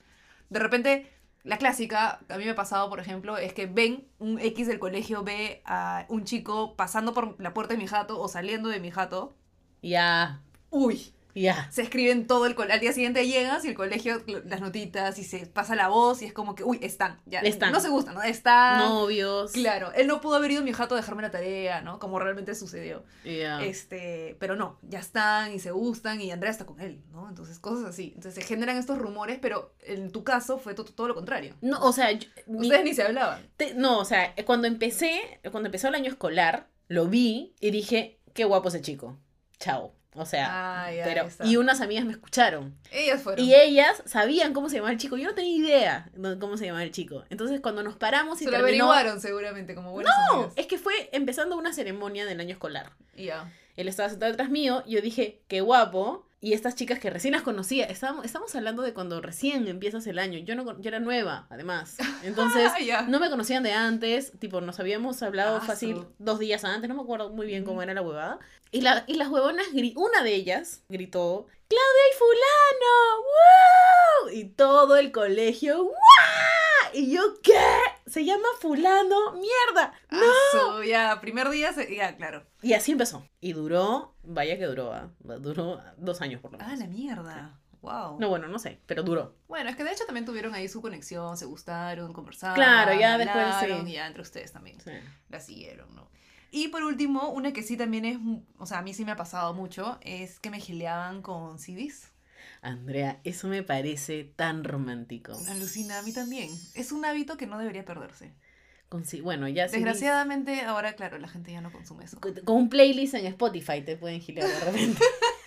De repente, la clásica, a mí me ha pasado, por ejemplo, es que ven un X del colegio, ve a un chico pasando por la puerta de mi jato o saliendo de mi jato. Ya, Uy, ya. se escriben todo el colegio. Al día siguiente llegas y el colegio, las notitas, y se pasa la voz y es como que, uy, están. Ya, Están. No se gustan, ¿no? Están. Novios. Claro, él no pudo haber ido a mi jato a dejarme la tarea, ¿no? Como realmente sucedió. Ya. Este, pero no, ya están y se gustan y Andrea está con él, ¿no? Entonces, cosas así. Entonces se generan estos rumores, pero en tu caso fue to- todo lo contrario. No, o sea, yo- mi- Ustedes ni se hablaban. te- no, o sea, cuando empecé, cuando empezó el año escolar, lo vi y dije, qué guapo ese chico. Chao. O sea, Ah, ya, pero y unas amigas me escucharon. Ellas fueron. Y ellas sabían cómo se llamaba el chico. Yo no tenía idea de cómo se llamaba el chico. Entonces, cuando nos paramos y se lo terminó, averiguaron seguramente, como buenas No, amigas. es que fue empezando una ceremonia del año escolar. Y ya. Él estaba sentado detrás mío, yo dije, qué guapo. Y estas chicas que recién las conocía, estábamos, estamos hablando de cuando recién empiezas el año. Yo no yo era nueva, además. Entonces, Ah, no me conocían de antes, tipo, nos habíamos hablado Ah, fácil dos días antes, no me acuerdo muy bien cómo era la huevada. Y, la, y las huevonas, una de ellas gritó, ¡Claudia y fulano! ¡Wow! Y todo el colegio, ¡wow! Y yo, ¿qué? Se llama fulano, mierda. Ah, su, ya, primer día, se- ya, claro. Y así empezó. Y duró, vaya que duró, ¿ah? duró dos años por lo Ah, menos. la mierda. Wow. No, bueno, no sé, pero duró. Bueno, es que de hecho también tuvieron ahí su conexión, se gustaron, conversaron. Claro, ya después, sí. Y ya entre ustedes también Sí. la siguieron, ¿no? Y por último, una que sí también es, o sea, a mí sí me ha pasado mucho, es que me gileaban con CDs. Andrea, eso me parece tan romántico. Alucina, a mí también. Es un hábito que no debería perderse. Con bueno, ya. Desgraciadamente, ahora, claro, la gente ya no consume eso. Con con un playlist en Spotify te pueden girar de repente.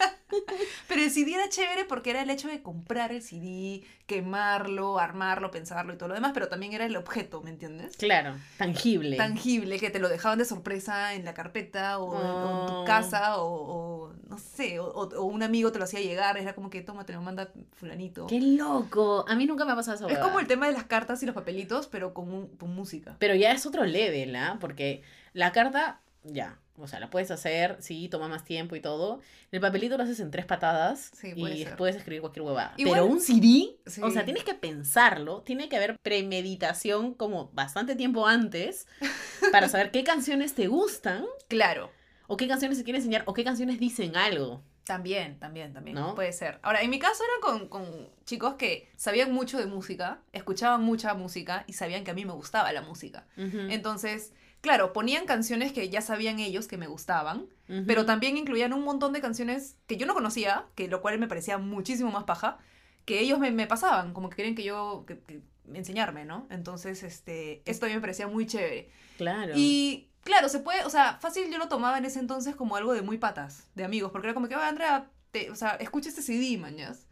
Pero el CD era chévere porque era el hecho de comprar el CD, quemarlo, armarlo, pensarlo y todo lo demás, pero también era el objeto, ¿me entiendes? claro, tangible. tangible que te lo dejaban de sorpresa en la carpeta o, en- o en Oh. tu casa o, o no sé, o, un amigo te lo hacía llegar, era como que toma, te lo manda fulanito. ¡Qué loco! A mí nunca me ha pasado eso. Es como el tema de las cartas y los papelitos, pero con, un- con música. Pero ya es otro level, ¿ah? Porque la carta, ya. O sea, la puedes hacer, sí, toma más tiempo y todo. El papelito lo haces en tres patadas Sí, puede y ser. puedes escribir cualquier huevada. Igual- Pero un CD, Sí. o sea, tienes que pensarlo, tiene que haber premeditación como bastante tiempo antes para saber qué canciones te gustan Claro. o qué canciones se quieren enseñar o qué canciones dicen algo. También, también, también. ¿No? Puede ser. Ahora, en mi caso era con, con chicos que sabían mucho de música, escuchaban mucha música y sabían que a mí me gustaba la música. Entonces, claro, ponían canciones que ya sabían ellos que me gustaban, pero también incluían un montón de canciones que yo no conocía, que lo cual me parecía muchísimo más paja, que ellos me, me pasaban, como que querían que yo, que, que enseñarme, ¿no? Entonces, este, esto a mí me parecía muy chévere. Claro. Y claro, se puede, o sea, fácil yo lo tomaba en ese entonces como algo de muy patas, de amigos, porque era como que, "Oye, Andrea, te, o sea, escucha este CD, mañas.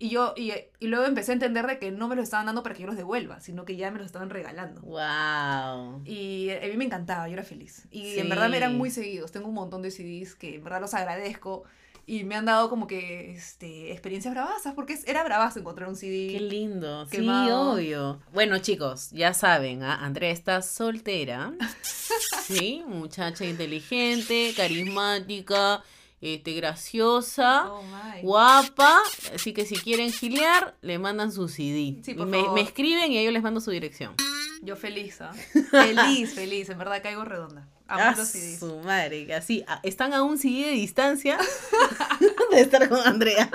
Y yo, y, y luego empecé a entender de que no me lo estaban dando para que yo los devuelva, sino que ya me los estaban regalando. Wow. Y a mí me encantaba, yo era feliz. Y Sí. en verdad me eran muy seguidos. Tengo un montón de CDs que en verdad los agradezco. Y me han dado como que este, experiencias bravasas, porque es- era bravazo encontrar un CD. Qué lindo, sí, Quemado. obvio. Bueno, chicos, ya saben, ¿ah? Andrea está soltera. Sí, muchacha inteligente, carismática, este, graciosa, Oh, guapa. Así que si quieren gilear, le mandan su CD. Sí, por me, favor. me escriben y yo les mando su dirección. Yo feliz, ¿ah? Feliz, feliz. En verdad caigo redonda. Amo Ah, los CDs. su madre, así, están a un CD de distancia de estar con Andrea.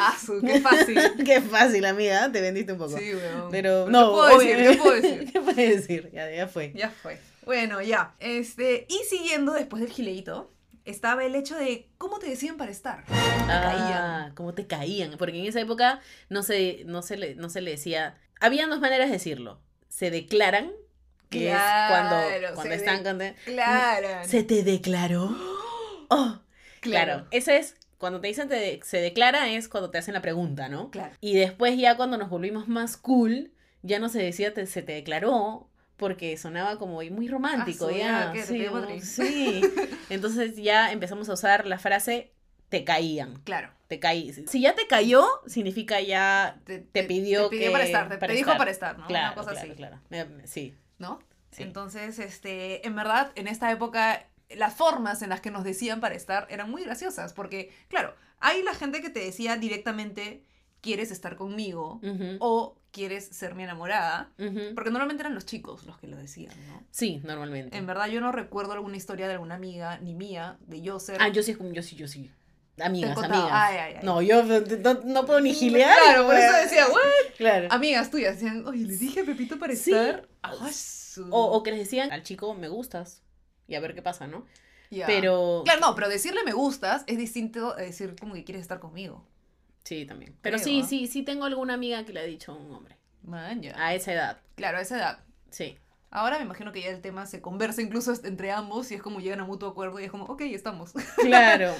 Ah, su, qué fácil. Qué fácil, amiga, te vendiste un poco. Sí, weón. Pero ¿Qué no, puedo decir? obvio. ¿Qué puedo decir? ¿Qué puedes decir? Ya, ya fue. Ya fue. Bueno, ya. Este, y siguiendo después del gileito, estaba el hecho de cómo te decían para estar. ¿Cómo te caían? Ah, cómo te caían. Porque en esa época no se, no se, le, no se le decía. Habían dos maneras de decirlo. Se declaran, que es cuando, cuando están Claro. ¿Se te declaró? Oh, claro. Claro. Ese es. Cuando te dicen te- se declara es cuando te hacen la pregunta, ¿no? Claro. Y después ya cuando nos volvimos más cool, ya no se decía te- se te declaró, porque sonaba como muy romántico, Ah, ya. ¿Te sí, sí. Entonces ya empezamos a usar la frase te caían. Claro. Te caí. Si ya te cayó, significa ya Te, te pidió, te pidió que- para estar, te, te dijo estar. para estar, ¿no? Claro, Una cosa claro, así. claro. Sí. ¿no? Sí. Entonces, este, en verdad, en esta época, las formas en las que nos decían para estar eran muy graciosas, porque, claro, hay la gente que te decía directamente, ¿quieres estar conmigo? O ¿quieres ser mi enamorada? Porque normalmente eran los chicos los que lo decían, ¿no? Sí, normalmente. En verdad, yo no recuerdo alguna historia de alguna amiga, ni mía, de yo ser... Ah, yo sí, yo sí, yo sí. Amigas, amigas. Ay, ay, ay. No, yo no, no puedo ni gilear. Claro, por eso decía, "What?". Claro. Amigas tuyas decían, oye, le dije a Pepito para Sí. estar. Ah, su- O, o que les decían al chico, me gustas. Y a ver qué pasa, ¿no? Pero. Claro, no, pero decirle me gustas es distinto a decir como que quieres estar conmigo. Sí, también. Pero Creo, sí, sí, sí tengo alguna amiga que le ha dicho a un hombre. Man, ya. A esa edad. Claro, a esa edad. Sí. Ahora me imagino que ya el tema se conversa incluso entre ambos y es como llegan a mutuo acuerdo y es como, ok, estamos. Claro.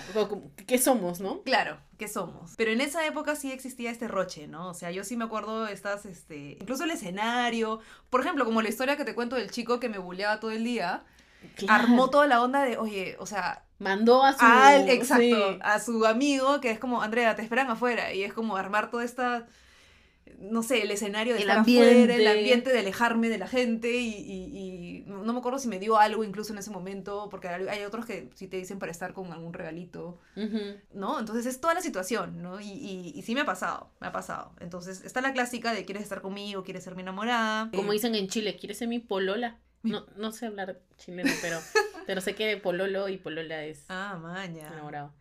¿Qué somos, no? claro, ¿qué somos? Pero en esa época sí existía este roche, ¿no? O sea, yo sí me acuerdo estas, este, incluso el escenario. Por ejemplo, como la historia que te cuento del chico que me bulleaba todo el día, Claro. armó toda la onda de, oye, o sea, Mandó a su. al, exacto, sí. a su amigo que es como, Andrea, te esperan afuera. Y es como armar toda esta, no sé, el escenario de El estar afuera, el ambiente. ambiente de alejarme de la gente. Y, y- y no me acuerdo si me dio algo incluso en ese momento, porque hay otros que sí te dicen para estar con algún regalito. ¿no? Entonces es toda la situación, ¿no? Y, y, y sí me ha pasado, me ha pasado. Entonces está la clásica de quieres estar conmigo, quieres ser mi enamorada. Como Eh, dicen en Chile, ¿quieres ser mi polola? No, no sé hablar chileno, pero, pero sé que pololo y polola es Ah, maña. enamorado.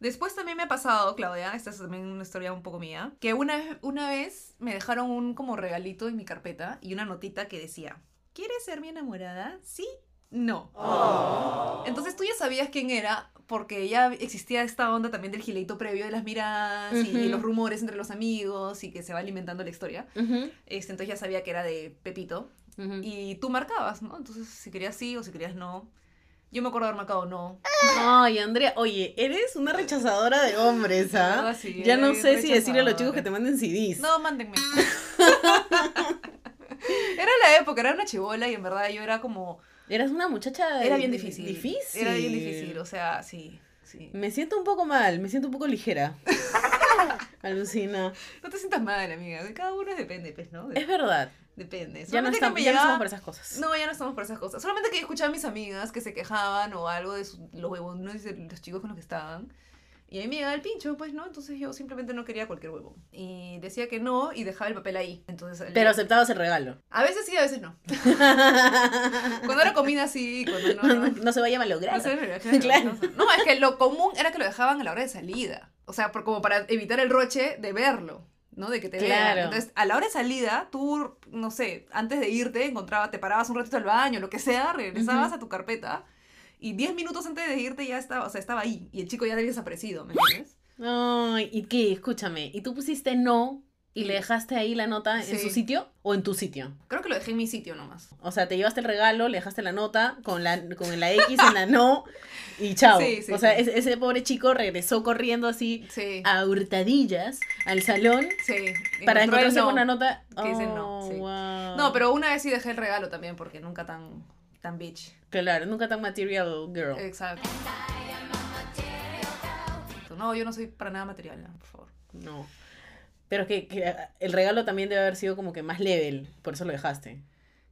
Después también me ha pasado, Claudia, esta es también una historia un poco mía, que una, vez- una vez me dejaron un como regalito en mi carpeta y una notita que decía, ¿quieres ser mi enamorada? Sí, no. Entonces tú ya sabías quién era porque ya existía esta onda también del gileito previo de las miradas y los rumores entre los amigos y que se va alimentando la historia. Este, entonces ya sabía que era de Pepito y tú marcabas, ¿no? Entonces si querías sí o si querías no. Yo me acuerdo haber marcado no. Ay, Andrea, oye, eres una rechazadora de hombres, ¿ah? verdad, sí, ya no sé si decirle a los chicos que te manden CDs. No, mándenme. era la época, era una chivola y en verdad yo era como... Eras una muchacha Era bien di- difícil. Difícil. Era bien difícil, o sea, sí, sí. Me siento un poco mal, me siento un poco ligera. Alucina. No te sientas mal, amiga. De cada uno depende, pues, ¿no? De- Es verdad. Depende. Ya no, estamos, ya no estamos por esas cosas. No, ya no estamos por esas cosas. Solamente que yo escuchaba a mis amigas que se quejaban o algo de su- los huevones de los chicos con los que estaban. Y a mí me llegaba el pincho, pues, ¿no? Entonces yo simplemente no quería cualquier huevo. Y decía que no y dejaba el papel ahí. Entonces, el- Pero aceptabas el regalo. a veces sí, a veces no. Cuando era comida sí, cuando no, no. no se vaya a malograr. No, sé, pero claro, Claro. No, es que lo común era que lo dejaban a la hora de salida. O sea, por, como para evitar el roche de verlo, ¿no? De que te Claro. vean. Entonces, a la hora de salida, tú, no sé, antes de irte, encontraba, te parabas un ratito al baño, lo que sea, regresabas a tu carpeta y 10 minutos antes de irte ya estaba, o sea, estaba ahí y el chico ya había desaparecido, ¿me entiendes? Ay, ¿y qué? Escúchame. ¿Y tú pusiste no y le dejaste ahí la nota en su sitio o en tu sitio? Creo que lo dejé en mi sitio nomás. O sea, te llevaste el regalo, le dejaste la nota con la, con la X en la no y chao. Sí, sí, o sea, ese, pobre chico regresó corriendo así Sí. a hurtadillas al salón para encontrarse no. con una nota. que dice no, Oh, wow. No, pero una vez sí dejé el regalo también porque nunca tan, tan bitch. Claro, nunca tan material girl. Exacto. No, yo no soy para nada material, no, por favor. No. Pero que, que el regalo también debe haber sido como que más level, por eso lo dejaste.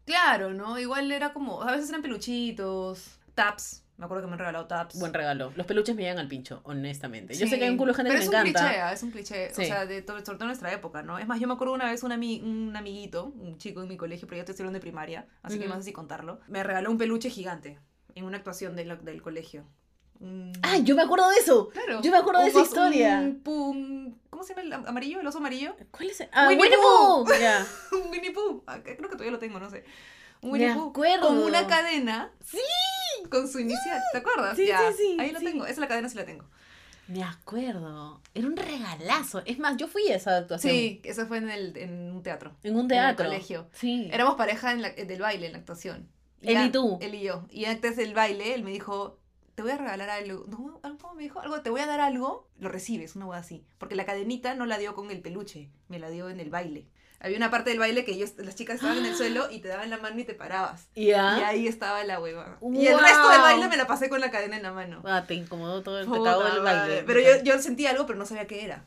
Claro, ¿no? Igual era como, a veces eran peluchitos, taps. Me acuerdo que me han regalado taps. Buen regalo. Los peluches me llegan al pincho, honestamente. Yo Sí, sé que hay un culo de gente que es me un encanta. cliché, ah, es un cliché, o sea, de, to- sobre todo nuestra época, ¿no? Es más, yo me acuerdo una vez un, ami- un amiguito, un chico en mi colegio, pero yo te hablando de primaria, así que Ujú. no sé si contarlo, me regaló un peluche gigante en una actuación de la- del colegio. Un- ¡Ah, yo me acuerdo de eso! Claro. yo me acuerdo de Un esa oso- historia. Un, un- ¿Cómo se llama el am- amarillo? ¿El oso amarillo? ¿Cuál es? Ah, Winnie Winnie Pooh. Pooh. Ya. un Winnie Pooh. Ah, Creo que todavía lo tengo, no sé. Un Me Winnie Pooh. acuerdo. Con una cadena. Sí. Con su inicial. ¿Te acuerdas? Sí, Ya, sí, sí, Ahí lo sí. tengo. Esa la cadena sí la tengo. Me acuerdo. Era un regalazo. Es más, yo fui a esa actuación. Sí, eso fue en, el, en un teatro. En un En el teatro. colegio. Sí. Éramos pareja en la- del baile, en la actuación. Él y tú. Él y yo. Y antes del baile, él me dijo, te voy a regalar algo. No, ¿Cómo me dijo? Algo, te voy a dar algo, lo recibes, una hueá así. Porque la cadenita no la dio con el peluche, me la dio en el baile. Había una parte del baile que ellos, las chicas estaban en el suelo y te daban la mano y te parabas. Y Ya. ahí estaba la hueva. Y el resto del baile me la pasé con la cadena en la mano. Ah, te incomodó todo el pecado del baile. Pero yo, yo sentí algo, pero no sabía qué era.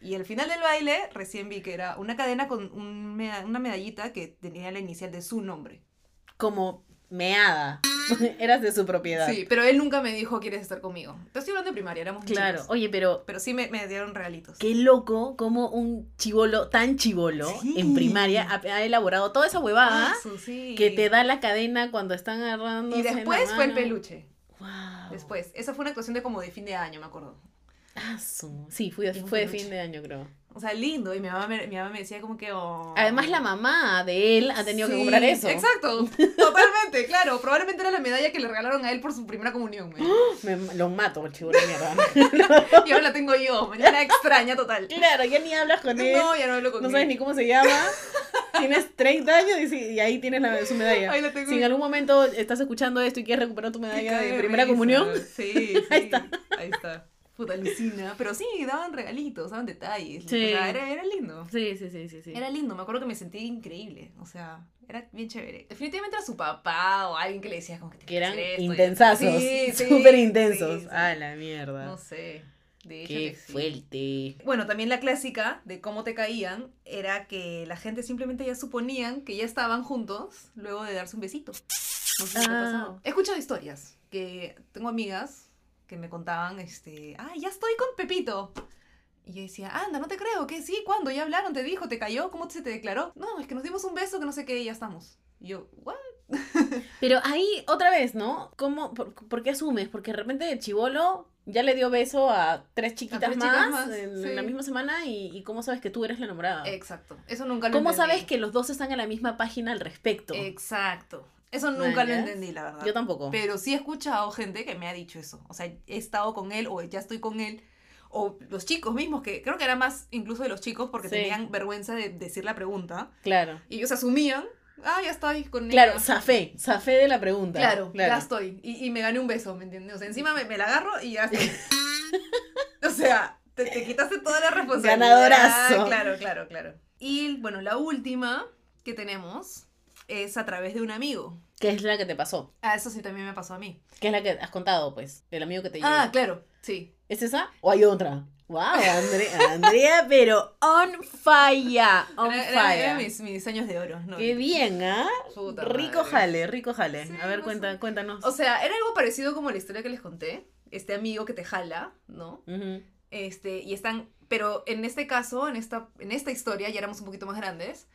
Y al final del baile recién vi que era una cadena con un meda- una medallita que tenía la inicial de su nombre. Como meada. Eras de su propiedad. Sí, pero él nunca me dijo quieres estar conmigo. Te estoy hablando de primaria, éramos Claro. Oye, pero Pero sí me, me dieron regalitos. qué loco como un chivolo tan chivolo Sí. en primaria ha, ha elaborado toda esa huevada Ah, sí. que te da la cadena cuando están agarrando. Y después fue el peluche. Wow. Después. Esa fue una actuación de como de fin de año, me acuerdo. Ah, Sí, fue, fue de fin de año, creo. O sea, lindo. Y mi mamá me, mi mamá me decía como que... oh. Además, la mamá de él ha tenido que Sí, comprar eso. Exacto. Totalmente, claro. Probablemente era la medalla que le regalaron a él por su primera comunión. Me, lo mato, el chivolo de mierda. Y ahora la tengo yo. Mañana extraña total. claro, ya ni hablas con él. No, ya no hablo con No él. sabes ni cómo se llama. tienes 30 años y, sí- y ahí tienes la, su medalla. Ahí la tengo. Si en algún momento estás escuchando esto y quieres recuperar tu medalla de primera risa. comunión, Sí, sí. Ahí está. Ahí está. Puta alucina. Pero sí, daban regalitos, daban detalles. Sí. O sea, era, era lindo. Sí, sí, sí, sí, sí. Era lindo, me acuerdo que me sentí increíble. O sea, era bien chévere. Definitivamente era su papá o alguien que le decía como que, eran que esto y- intensazos. Sí, sí, Súper intensos. sí. A la mierda. No sé. De hecho Qué fuerte. Bueno, también la clásica de cómo te caían era que la gente simplemente ya suponían que ya estaban juntos luego de darse un besito. No sé si te ha Ah. pasado. He escuchado historias que tengo amigas que me contaban, este, ah, ya estoy con Pepito. Y yo decía, anda, no te creo, que sí, ¿cuándo? ¿Ya hablaron? ¿Te dijo? ¿Te cayó? ¿Cómo se te declaró? No, es que nos dimos un beso que no sé qué y ya estamos. Y yo, ¿what? Pero ahí, otra vez, ¿no? ¿Cómo, por, por qué asumes? Porque de repente el chivolo ya le dio beso a tres chiquitas tres más, más, en, sí. la misma semana y, y cómo sabes que tú eres la enamorada. Exacto, eso nunca lo ¿Cómo entendí. sabes que los dos están en la misma página al respecto? Exacto. Eso nunca lo entendí, la verdad. Yo tampoco. Pero sí he escuchado gente que me ha dicho eso. O sea, he estado con él o ya estoy con él. O los chicos mismos, que creo que era más incluso de los chicos porque Sí. tenían vergüenza de decir la pregunta. Claro. Y ellos asumían, ah, ya estoy con Claro, ella. zafé, zafé de la pregunta. Claro, ya estoy. Y, y me gané un beso, ¿me entiendes? O sea, encima me, me la agarro y ya estoy. o sea, te, te quitaste toda la responsabilidad. Ganadorazo. Claro, claro, claro. Y bueno, la última que tenemos es a través de un amigo. ¿Qué es la que te pasó? Ah, eso sí también me pasó a mí. ¿Qué es la que has contado, pues? El amigo que te Ah, lleva. claro, sí. ¿Es esa? ¿O hay otra? Wow, Andrea, Andrea, pero on fire, on Era, era- fire. eran mis, mis años de oro. ¿no? Qué bien, ¿ah? Puta Rico madre. jale, rico jale. Sí, A ver, cuenta, cuéntanos. O sea, era algo parecido como la historia que les conté. Este amigo que te jala, ¿no? Ujú. Este, y están, pero en este caso, en esta, en esta historia, ya éramos un poquito más grandes.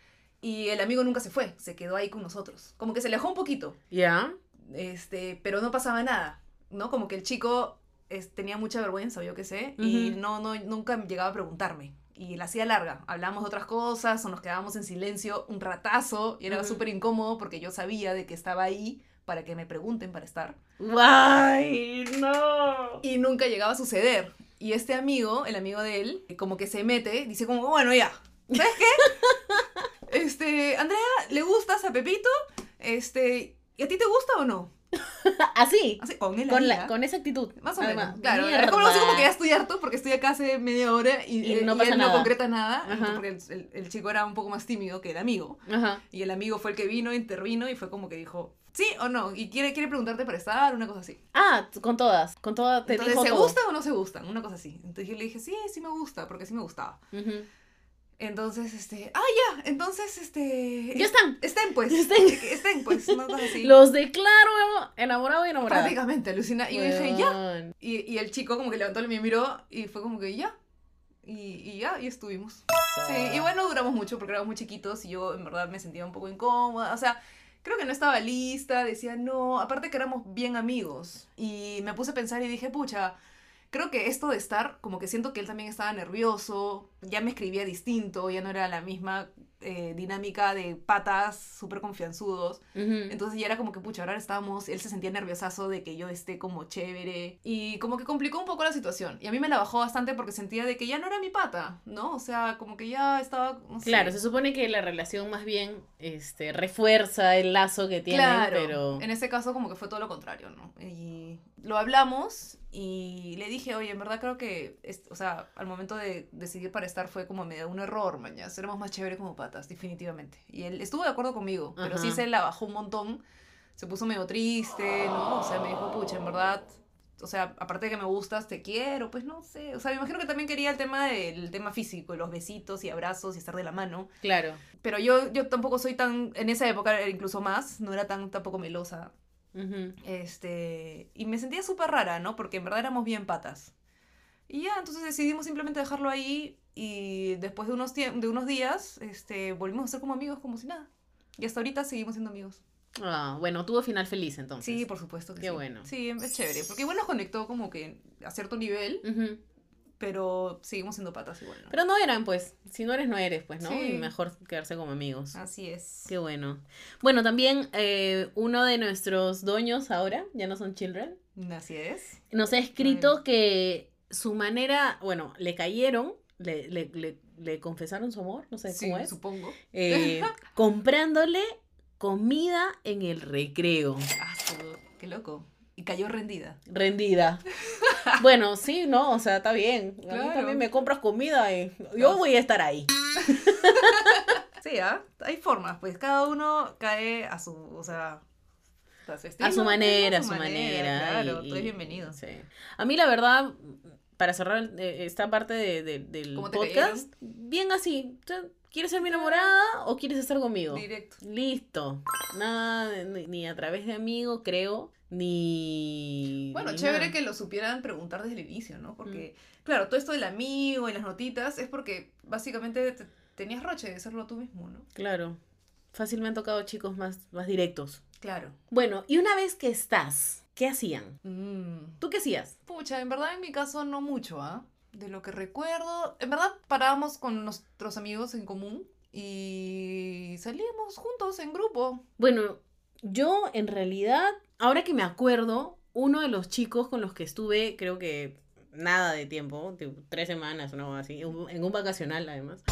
Y el amigo nunca se fue, se quedó ahí con nosotros. Como que se alejó un poquito, ¿Ya? este, pero no pasaba nada, ¿no? Como que el chico es- tenía mucha vergüenza, o yo qué sé, y no, no, nunca llegaba a preguntarme. Y la hacía larga, hablábamos de otras cosas o nos quedábamos en silencio un ratazo y era súper incómodo porque yo sabía de que estaba ahí para que me pregunten para estar. ¡Ay, no! Y nunca llegaba a suceder. Y este amigo, el amigo de él, como que se mete, dice como, bueno, ya, ¿sabes qué? Este, Andrea, ¿le gustas a Pepito? Este, ¿y a ti te gusta o no? Así, Así, con él con, la, ¿ah? con esa actitud. Más o Además, menos. Claro, es como, como que ya estoy harto porque estoy acá hace media hora y, Y y no pasa él nada. no concreta nada. Ajá. Porque el, el- chico era un poco más tímido que el amigo. Ajá. Y el amigo fue el que vino, intervino y fue como que dijo, ¿sí o no? Y quiere, quiere preguntarte para estar, una cosa así. Ah, con todas, con todas te Entonces, dijo ¿se todo. gusta o no se gustan? Una cosa así. Entonces yo le dije, sí, sí me gusta, porque sí me gustaba. Ujú. Entonces, este, ah, ya, entonces, este... Ya están. Estén, pues. Ya estén. Estén, pues, así. Los declaro enamorado y enamorada. Prácticamente, alucina. Y yo dije, ya. Y, y el chico como que levantó, me miró y fue como que, ya. Y, y ya, y estuvimos. Sí, igual no duramos mucho porque éramos muy chiquitos y yo en verdad me sentía un poco incómoda. O sea, creo que no estaba lista, decía no. Aparte que éramos bien amigos. Y me puse a pensar y dije, pucha, creo que esto de estar, como que siento que él también estaba nervioso, ya me escribía distinto, ya no era la misma eh, dinámica de patas súper confianzudos. Entonces ya era como que, pucha, ahora estábamos, él se sentía nerviosazo de que yo esté como chévere y como que complicó un poco la situación. Y a mí me la bajó bastante porque sentía de que ya no era mi pata, ¿no? O sea, como que ya estaba, no sé. Claro, se supone que la relación más bien este, refuerza el lazo que tienen, Claro, pero... en ese caso como que fue todo lo contrario, ¿no? Y lo hablamos Y le dije, oye, en verdad creo que, es- o sea, al momento de decidir para estar fue como medio un error, mañana. Seremos más chéveres como patas, definitivamente. Y él estuvo de acuerdo conmigo, pero sí se la bajó un montón. Se puso medio triste, ¿no? O sea, me dijo, pucha, en verdad, o sea, aparte de que me gustas, te quiero, pues no sé. O sea, me imagino que también quería el tema del tema físico, los besitos y abrazos y estar de la mano. Claro. Pero yo, yo tampoco soy tan, en esa época incluso más, no era tan tampoco melosa. Este, y me sentía súper rara, ¿no? Porque en verdad éramos bien patas. Y ya, entonces decidimos simplemente dejarlo ahí y después de unos, de unos días, este, volvimos a ser como amigos, como si nada. Y hasta ahorita seguimos siendo amigos. Ah, bueno, tuvo final feliz entonces. Sí, por supuesto que Qué sí. bueno. Sí, es chévere, porque igual nos conectó como que a cierto nivel, Ujú. Pero seguimos siendo patas igual, ¿no? Pero no eran, pues. Si no eres, no eres, pues, ¿no? Sí. Y mejor quedarse como amigos. Así es. Qué bueno. Bueno, también eh, uno de nuestros dueños ahora, ya no son children, Así es. nos ha escrito que su manera, bueno, le cayeron, le, le, le, le confesaron su amor, no sé Sí, cómo es, supongo. eh, comprándole comida en el recreo, Ah, qué loco. Y cayó rendida. rendida. Bueno, sí, no, o sea, está bien. A mí también me compras comida y yo No. voy a estar ahí. Sí, ¿ah? Hay formas, pues cada uno cae a su, o sea, a su, estilo, A su manera, a su manera. Claro, y- tú eres y- bienvenido. sí. A mí, la verdad, para cerrar eh, esta parte de- de- del ¿Cómo te podcast, bien así. ¿Quieres ser mi enamorada o quieres estar conmigo? Directo. Listo. Nada, ni a través de amigo, creo, ni. Bueno, ni chévere nada. que lo supieran preguntar desde el inicio, ¿no? Porque, claro, todo esto del amigo y las notitas es porque básicamente te- tenías roche de hacerlo tú mismo, ¿no? Claro. Fácil me han tocado chicos más, más directos. Claro. Bueno, y una vez que estás, ¿qué hacían? Mm. ¿Tú qué hacías? Pucha, en verdad en mi caso no mucho, ¿ah? De lo que recuerdo, en verdad parábamos con nuestros amigos en común y salíamos juntos en grupo. Bueno, yo en realidad, ahora que me acuerdo, uno de los chicos con los que estuve, creo que nada de tiempo, tipo, tres semanas o no así, en un vacacional además.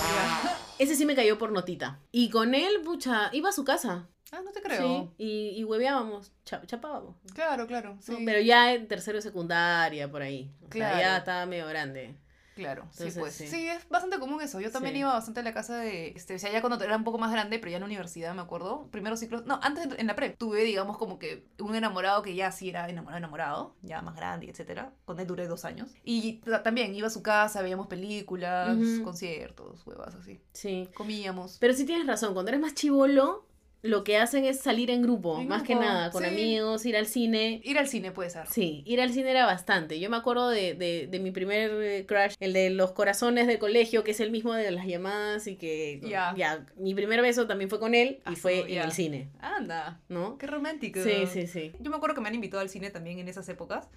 Ese sí me cayó por notita. Y con él, pucha, iba a su casa. Ah, no te Sí, creo. y, y hueveábamos, cha- chapábamos. Claro, claro. ¿no? Sí. Pero ya en tercero secundaria, por ahí. O sea, Claro. ya estaba medio grande. Claro, sí, pues. sí. Sí. es bastante común eso. Yo también Sí. iba bastante a la casa de, este, o sea, ya cuando era un poco más grande, pero ya en la universidad, me acuerdo, primeros ciclos, no, antes en- la pre, tuve, digamos, como que un enamorado que ya sí era enamorado, enamorado, ya más grande, etcétera. Con él duré dos años. Y ta- también iba a su casa, veíamos películas, conciertos, huevas así. Sí. Comíamos. Pero sí tienes razón, cuando eres más chivolo, lo que hacen es salir en grupo, En más que nada, con sí. amigos, ir al cine. Ir al cine puede ser. Sí, ir al cine era bastante. Yo me acuerdo de, de, de mi primer eh, crush, el de los corazones del colegio, que es el mismo de las llamadas y que Ya. mi primer beso también fue con él y Ah, fue en el cine, Anda, ¿no? qué romántico. Sí, sí, sí. Yo me acuerdo que me han invitado al cine también en esas épocas.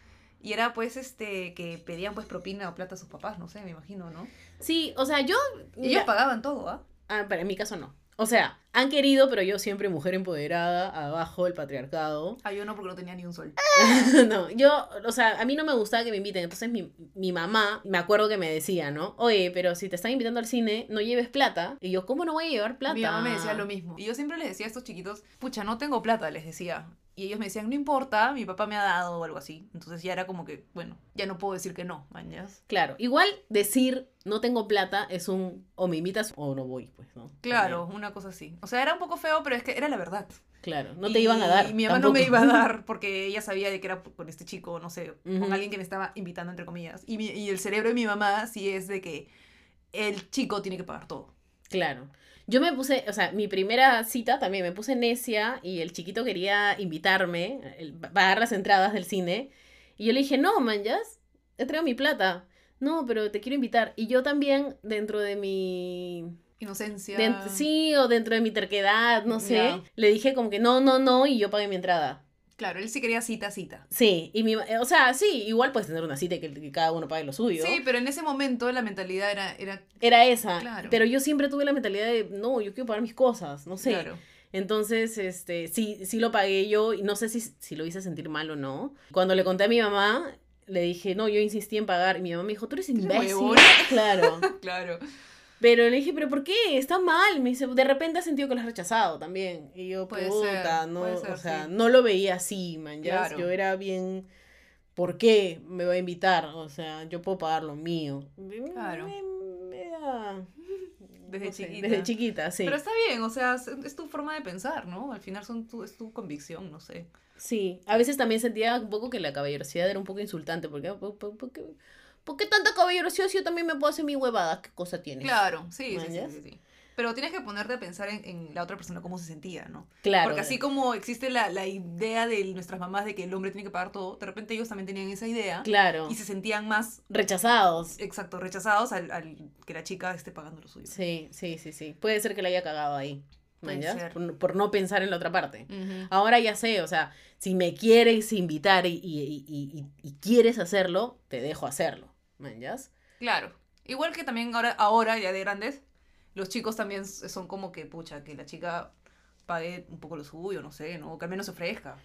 Y era pues este que pedían pues propina o plata a sus papás, no sé, me imagino, ¿no? Sí, o sea, yo... Ellos pagaban todo, ¿ah? Ah, pero en mi caso no. O sea, han querido, pero yo siempre mujer empoderada, abajo el patriarcado. Ah, yo no porque no tenía ni un sol. no, yo, o sea, a mí no me gustaba que me inviten. Entonces mi, mi mamá, me acuerdo que me decía, ¿no? Oye, pero si te están invitando al cine, no lleves plata. Y yo, ¿cómo no voy a llevar plata? Mi mamá me decía lo mismo. Y yo siempre les decía a estos chiquitos, pucha, no tengo plata, les decía. Y ellos me decían, no importa, mi papá me ha dado o algo así. Entonces ya era como que, bueno, ya no puedo decir que no, mañas. Claro, igual decir no tengo plata es un o me invitas o no voy, pues, ¿no? Claro, una cosa así. O sea, era un poco feo, pero es que era la verdad. Claro, no te iban a dar. Y mi mamá no me iba a dar porque ella sabía de que era con este chico, no sé, con alguien que me estaba invitando, entre comillas. Y, mi- y el cerebro de mi mamá sí es de que el chico tiene que pagar todo. Claro. Yo me puse, o sea, mi primera cita también me puse necia y el chiquito quería invitarme, el- pagar las entradas del cine. Y yo le dije, no, man, ya he traído mi plata. No, pero te quiero invitar. Y yo también, dentro de mi... Inocencia. dent- sí, o dentro de mi terquedad, no sé, le dije como que no, no, no, y yo pagué mi entrada. Claro, él sí quería cita, cita. Sí, y mi, eh, o sea, sí, igual puedes tener una cita y que, que cada uno pague lo suyo. Sí, pero en ese momento la mentalidad era, era Era esa. Claro. Pero yo siempre tuve la mentalidad de, no, yo quiero pagar mis cosas, no sé. claro. Entonces, este, sí, sí lo pagué yo y no sé si, si lo hice sentir mal o no. Cuando le conté a mi mamá, le dije, no, yo insistí en pagar. Y mi mamá me dijo, tú eres imbécil. Claro. Claro. Pero le dije, ¿pero por qué? Está mal. Me dice, de repente has sentido que lo has rechazado también. Y yo, Puede puta, ser, no, puede ser, o sea, sí. no lo veía así, man. Ya, Claro. yo era bien, ¿por qué me va a invitar? O sea, yo puedo pagar lo mío. Me- me- Claro. me- me da- Desde no sé, chiquita. desde chiquita, sí. Pero está bien, o sea, es, tu forma de pensar, ¿no? Al final son tu, es tu convicción, no sé. Sí, a veces también sentía un poco que la caballerosidad era un poco insultante, porque ¿por, por- por qué, por qué tanta caballerosidad si yo también me puedo hacer mi huevada? ¿Qué cosa tienes? Claro, sí, sí, sí, sí, sí. Pero tienes que ponerte a pensar en, en la otra persona cómo se sentía, ¿no? Claro. Porque así como existe la, la idea de nuestras mamás de que el hombre tiene que pagar todo, de repente ellos también tenían esa idea Claro. y se sentían más, Rechazados. exacto, rechazados al, al que la chica esté pagando lo suyo. Sí, sí, sí, sí. Puede ser que la haya cagado ahí. Por, por no pensar en la otra parte. Ahora ya sé, o sea, si me quieres invitar y, y- y quieres hacerlo, te dejo hacerlo. ¿Mañas? Claro. Igual que también ahora, ahora, ya de grandes, los chicos también son como que, pucha, que la chica pague un poco lo suyo, no sé, ¿no? Que al menos se ofrezca.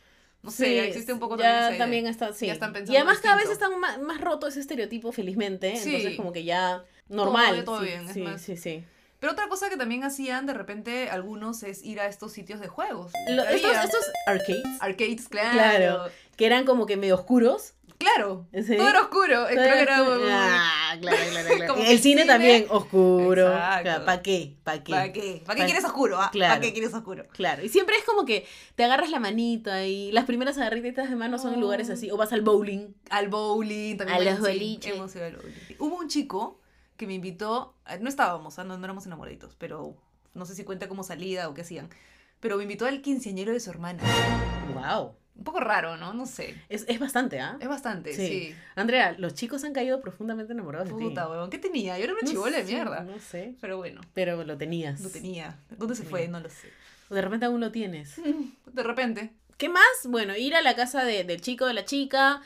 No sé, Sí, existe un poco también ya idea. también está, sí. Ya están pensando y además cada vez distinto. está más, más roto ese estereotipo, felizmente. Sí. Entonces como que ya normal. todo sí, bien, es sí, más- sí, sí. Pero otra cosa que también hacían de repente algunos es ir a estos sitios de juegos. Lo- estos, estos arcades, arcades, claro. Claro. que eran como que medio oscuros. Claro. Sí. Todo era oscuro. eh, Creo que era... Ah, claro, claro, claro. Como el cine, cine- también oscuro. ¿Para qué? ¿Para qué? ¿Para qué? ¿Para qué quieres oscuro? ah? Claro. ¿Para qué quieres oscuro? Claro, y siempre es como que te agarras la manito ahí. Las primeras agarritas de mano son en lugares así. O vas al bowling. Al bowling, también. A los boliches. hemos ido al bowling. Hubo un chico que me invitó, eh, no estábamos, ah, no, no éramos enamoraditos, pero no sé si cuenta como salida o qué hacían. Pero me invitó al quinceañero de su hermana. Wow. Un poco raro, ¿no? No sé. Es, es bastante, ¿ah? Es bastante, Sí. sí. Andrea, los chicos han caído profundamente enamorados de ti. Puta, huevón. ¿Qué tenía? Yo era una No chivola de mierda. No sé. Pero bueno, Pero lo tenías. no tenía. ¿Dónde se Sí. fue? No lo sé. O de repente aún lo tienes. De repente. ¿Qué más? Bueno, ir a la casa de- del chico, de la chica.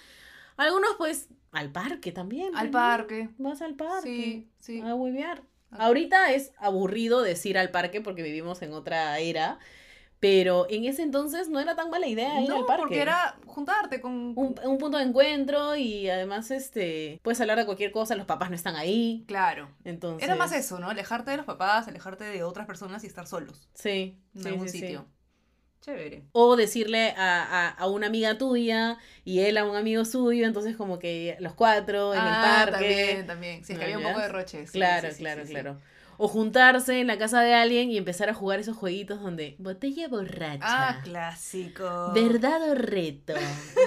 Algunos, pues, al parque también. Al ¿no? parque. Vas al parque. Sí, sí. A huevear. Ah. Ahorita es aburrido decir al parque porque vivimos en otra era. Pero en ese entonces no era tan mala idea ir al No, parque. porque era juntarte con... un, un punto de encuentro y además este puedes hablar de cualquier cosa, los papás no están ahí. Claro. Entonces. Era más eso, ¿no? Alejarte de los papás, alejarte de otras personas y estar solos Sí. en sí, algún sí, sí. sitio. Chévere. O decirle a, a, a una amiga tuya y él a un amigo suyo, entonces como que los cuatro en ah, el parque. también, también. Sí, es que había un ¿No poco de roches. Claro, sí, sí, claro, sí. claro. O juntarse en la casa de alguien y empezar a jugar esos jueguitos donde botella borracha. Ah, clásico. ¿Verdad o reto?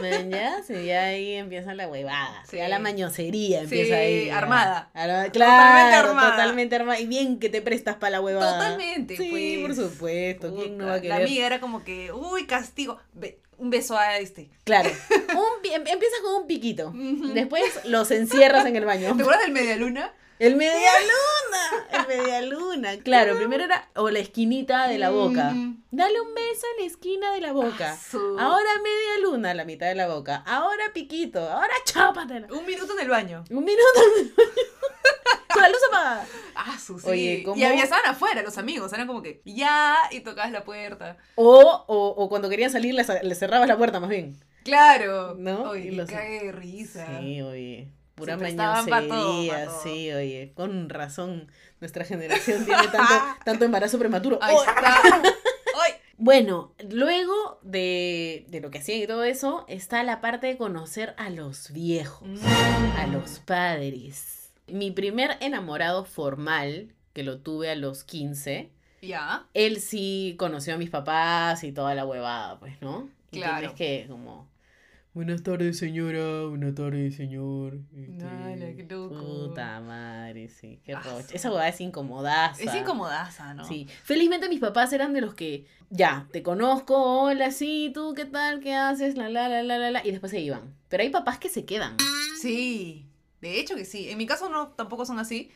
¿Mañas? Y ya ahí empieza la huevada. Sí. Ya la mañosería Sí, empieza ahí. ya. armada. Arma- Totalmente claro, armada. totalmente armada. Y bien que te prestas para la huevada. Totalmente, Sí, pues. por supuesto. ¿Quién no Puta, va a La amiga era como que, uy, castigo. Ve- un beso a este. Claro. Un em- empiezas con un piquito. Después los encierras en el baño. ¿Te acuerdas del media luna? El media luna. El media luna. Claro, primero era o la esquinita de la boca. Dale un beso en la esquina de la boca. Ah, Ahora media luna, la mitad de la boca. Ahora piquito. Ahora chápatela. Un minuto en el baño. Un minuto. Con la luz apagada. Ah, sí. Oye, ¿cómo? Y había estaban afuera los amigos, eran como que ya y tocabas la puerta. O, o, o cuando querían salir, les, les cerrabas la puerta más bien. Claro. ¿No? Oye, Y los- de risa. Sí, oye. Pura mañosería, todo. sí, oye. Con razón, nuestra generación tiene tanto, tanto embarazo prematuro. Ahí está. Ay. Bueno, luego de, de lo que hacían y todo eso, está la parte de conocer a los viejos, a los padres. Mi primer enamorado formal, que lo tuve a los 15, Ya. él sí conoció a mis papás y toda la huevada, pues, ¿no? Y Claro. tienes que, como, buenas tardes, señora, buenas tardes, señor. Este, Dale, qué loco. Puta madre, sí, qué Ah, roche. Esa huevada es incomodaza. Es incomodaza, ¿no? Sí, felizmente mis papás eran de los que, ya, te conozco, hola, sí, tú, ¿qué tal? ¿Qué haces? La, la, la, la, la, la, y después se iban. Pero hay papás que se quedan. Sí, de hecho que sí. En mi caso no, tampoco son así.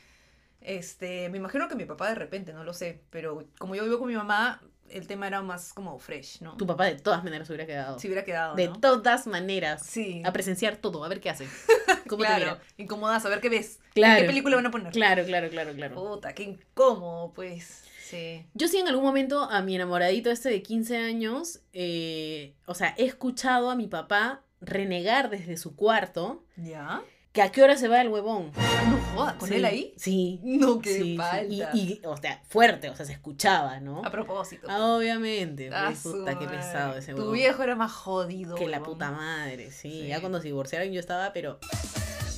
Este, me imagino que mi papá de repente, no lo sé. Pero como yo vivo con mi mamá, el tema era más como fresh, ¿no? Tu papá de todas maneras hubiera quedado. Si hubiera quedado, de ¿no? todas maneras. Sí. A presenciar todo, a ver qué hace. ¿Cómo te claro, mira? incómoda saber qué ves. Claro. ¿Qué película van a poner? Claro, claro, claro, claro. Puta, qué incómodo, pues. Sí. Yo sí en algún momento a mi enamoradito este de 15 años, eh, o sea, he escuchado a mi papá renegar desde su cuarto ¿Ya? Que a qué hora se va el huevón. No jodas, ¿con Sí, él ahí? Sí. No, qué sí, sí. falta. Y, y, o sea, fuerte, o sea, se escuchaba, ¿no? A propósito. Ah, Obviamente, Ah, pues, puta, qué pesado ese Tu huevón. viejo era más jodido. Que la puta madre, sí. Ya cuando se divorciaron yo estaba, pero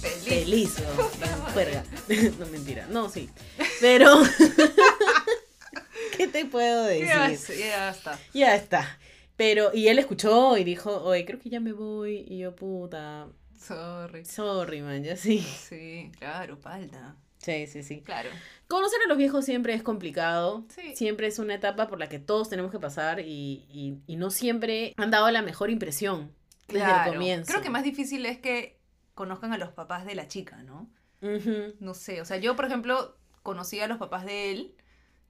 Feliz. feliz, huevón, no, mentira. No, sí. Pero... ¿Qué te puedo decir? Ya está. Ya está. Pero, y él escuchó y dijo, oye, creo que ya me voy. Y yo, puta, Sorry. sorry, man, ya sí. Sí, claro, falta. Sí, sí, sí. Claro. Conocer a los viejos siempre es complicado. Sí. Siempre es una etapa por la que todos tenemos que pasar y, y, y no siempre han dado la mejor impresión desde Claro. el comienzo. Creo que más difícil es que conozcan a los papás de la chica, ¿no? No sé, o sea, yo, por ejemplo, conocí a los papás de él.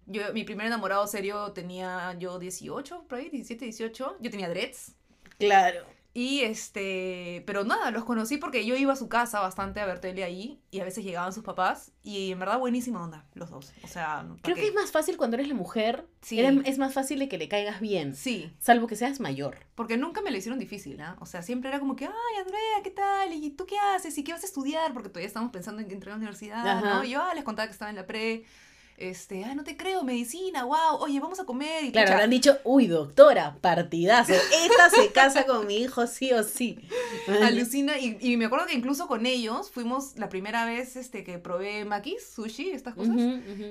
Yo, mi primer enamorado serio tenía yo 18, por ahí, 17, 18. Yo tenía dreads. Claro. Y este, pero nada, los conocí porque yo iba a su casa bastante a ver tele ahí y a veces llegaban sus papás y en verdad buenísima onda, los dos. O sea, ¿pa' Creo qué? que es más fácil cuando eres la mujer. Sí. Era- es más fácil de que le caigas bien. Sí, Salvo que seas mayor. porque nunca me lo hicieron difícil, ¿ah? O sea, siempre era como que, ay, Andrea, ¿qué tal? ¿Y tú qué haces? ¿Y qué vas a estudiar? Porque todavía estamos pensando en que entré a la universidad, Ajá. ¿no? Y yo ah, les contaba que estaba en la pre, este, ay, no te creo, medicina, wow, oye, vamos a comer. Y Claro, pucha, habrán dicho, uy, doctora, partidazo. Esta se casa con mi hijo sí o sí. Alucina, y, y me acuerdo que incluso con ellos fuimos la primera vez este, que probé makis, sushi, estas cosas.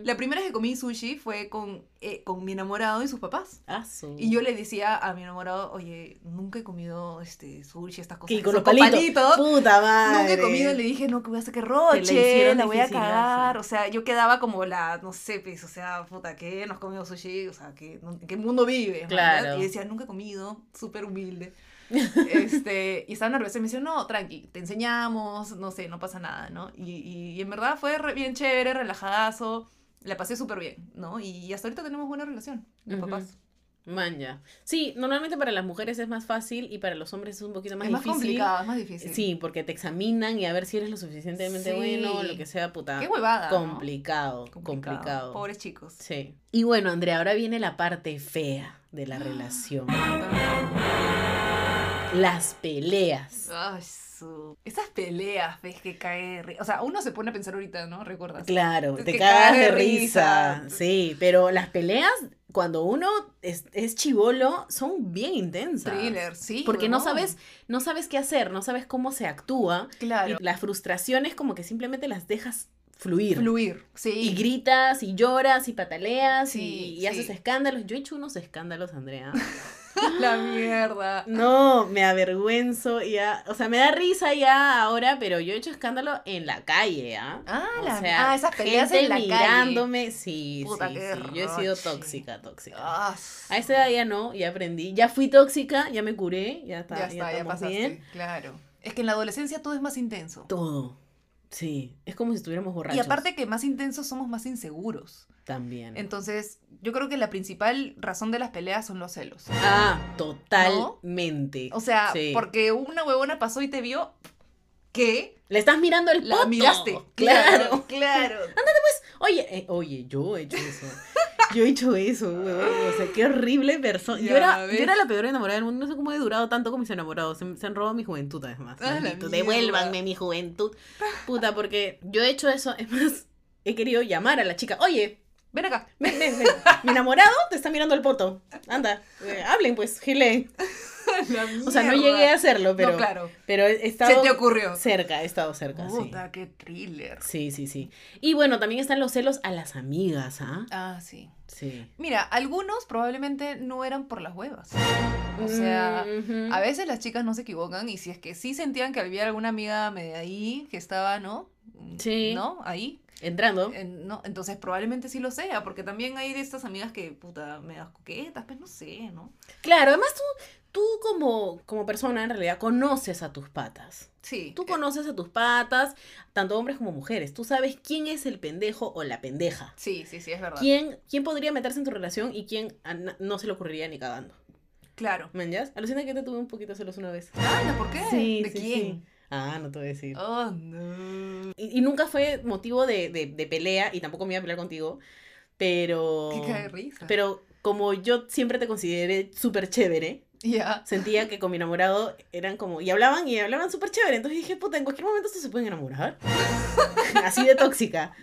La primera vez que comí sushi fue con, eh, con mi enamorado y sus papás. Ah, su- Y yo le decía a mi enamorado, oye, nunca he comido este sushi, estas cosas. ¿Qué, que con los palitos? Puta madre. Nunca he comido, le dije, no, que voy a hacer que roche, la la voy a cagar. O sea, yo quedaba como la, no sé, pues, o sea, puta, ¿qué? No has comido sushi, o sea, ¿qué, no- ¿en qué mundo vives? Claro. Y decía, nunca he comido, súper humilde. este, y estaba nerviosa y me decía, no, tranqui, te enseñamos, no sé, no pasa nada, ¿no? Y, y, y en verdad fue re- bien chévere, relajadazo, la pasé súper bien, ¿no? Y hasta ahorita tenemos buena relación, los Ujú. papás. Man, ya. Sí, normalmente para las mujeres es más fácil y para los hombres es un poquito más es más difícil. complicado, es más difícil. Sí, porque te examinan y a ver si eres lo suficientemente Sí. bueno, lo que sea, puta. Qué huevada. ¿no? complicado, complicado. Pobres chicos. Sí. Y bueno, Andrea, ahora viene la parte fea de la relación. Las peleas. Ay, su... Esas peleas, ves que cae... ri- O sea, uno se pone a pensar ahorita, ¿no? ¿Recuerdas? Claro, Es te cagas de de risa. risa. Sí, pero las peleas, cuando uno es, es chivolo, son bien intensas. Thriller, sí. Porque no sabes, no sabes qué hacer, no sabes cómo se actúa. Claro. Y las frustraciones como que simplemente las dejas fluir. Fluir, sí. Y gritas, y lloras, y pataleas, Sí, y, y sí. haces escándalos. Yo he hecho unos escándalos, Andrea. La mierda. No, me avergüenzo ya. O sea, me da risa ya ahora, pero yo he hecho escándalo en la calle, ¿ah? Ah, O la... sea, ah, esas peleas gente en la calle. mirándome, sí, Puta, sí, sí. Yo he sido tóxica, tóxica. Ah, A esa edad ya no, ya aprendí. Ya fui tóxica, ya me curé, ya está, ya está, ya, estamos pasaste. bien. Claro. Es que en la adolescencia todo es más intenso. Todo. Sí, es como si estuviéramos borrachos. Y aparte que más intensos somos más inseguros. También. Entonces, yo creo que la principal razón de las peleas son los celos. ah, totalmente. O sea, Sí. porque una huevona pasó y te vio, ¿qué? Le estás mirando el La poto. miraste. Claro. claro. Oye, eh, oye, yo he hecho eso. Yo he hecho eso, huevón. O sea, qué horrible persona. Yo era, yo era la peor enamorada del mundo. No sé cómo he durado tanto con mis enamorados. Se, se han robado mi juventud, además. Ah. Devuélvanme mi juventud. Puta, porque yo he hecho eso. Es más, he querido llamar a la chica. Oye, Ven acá. ven, ven, ven. Mi enamorado te está mirando el poto. Anda, eh, hablen pues, gile. O sea, no llegué a hacerlo, pero, No, claro. pero he estado Se te ocurrió. cerca, he estado cerca, sí. Puta, qué thriller. Sí, sí, sí. Y bueno, también están los celos a las amigas, ¿ah? Ah, sí. Sí. Mira, algunos probablemente no eran por las huevas. O sea, a veces las chicas no se equivocan y si es que sí sentían que había alguna amiga media ahí que estaba, ¿no? Sí. ¿No? Ahí. Entrando. En- no, entonces probablemente sí lo sea, porque también hay de estas amigas que, puta, me das coquetas, pues no sé, ¿no? Claro, además tú, tú como, como persona en realidad conoces a tus patas. Sí. Tú eh, conoces a tus patas, tanto hombres como mujeres. Tú sabes quién es el pendejo o la pendeja. Sí, sí, sí, es verdad. ¿Quién, quién podría meterse en tu relación y quién a na- no se le ocurriría ni cagando? Claro. ¿Me entiendes? Alucina que te tuve un poquito celos una vez. Anda, ¿por qué? Sí, ¿De sí, quién? sí. Ah, no te voy a decir. Oh, no. Y, y nunca fue motivo de, de- de pelea y tampoco me iba a pelear contigo, pero... Qué cae de risa. Pero como yo siempre te consideré súper chévere, Ya. sentía que con mi enamorado eran como, y hablaban y hablaban súper chévere, entonces dije, puta, en cualquier momento se pueden enamorar. Así de tóxica.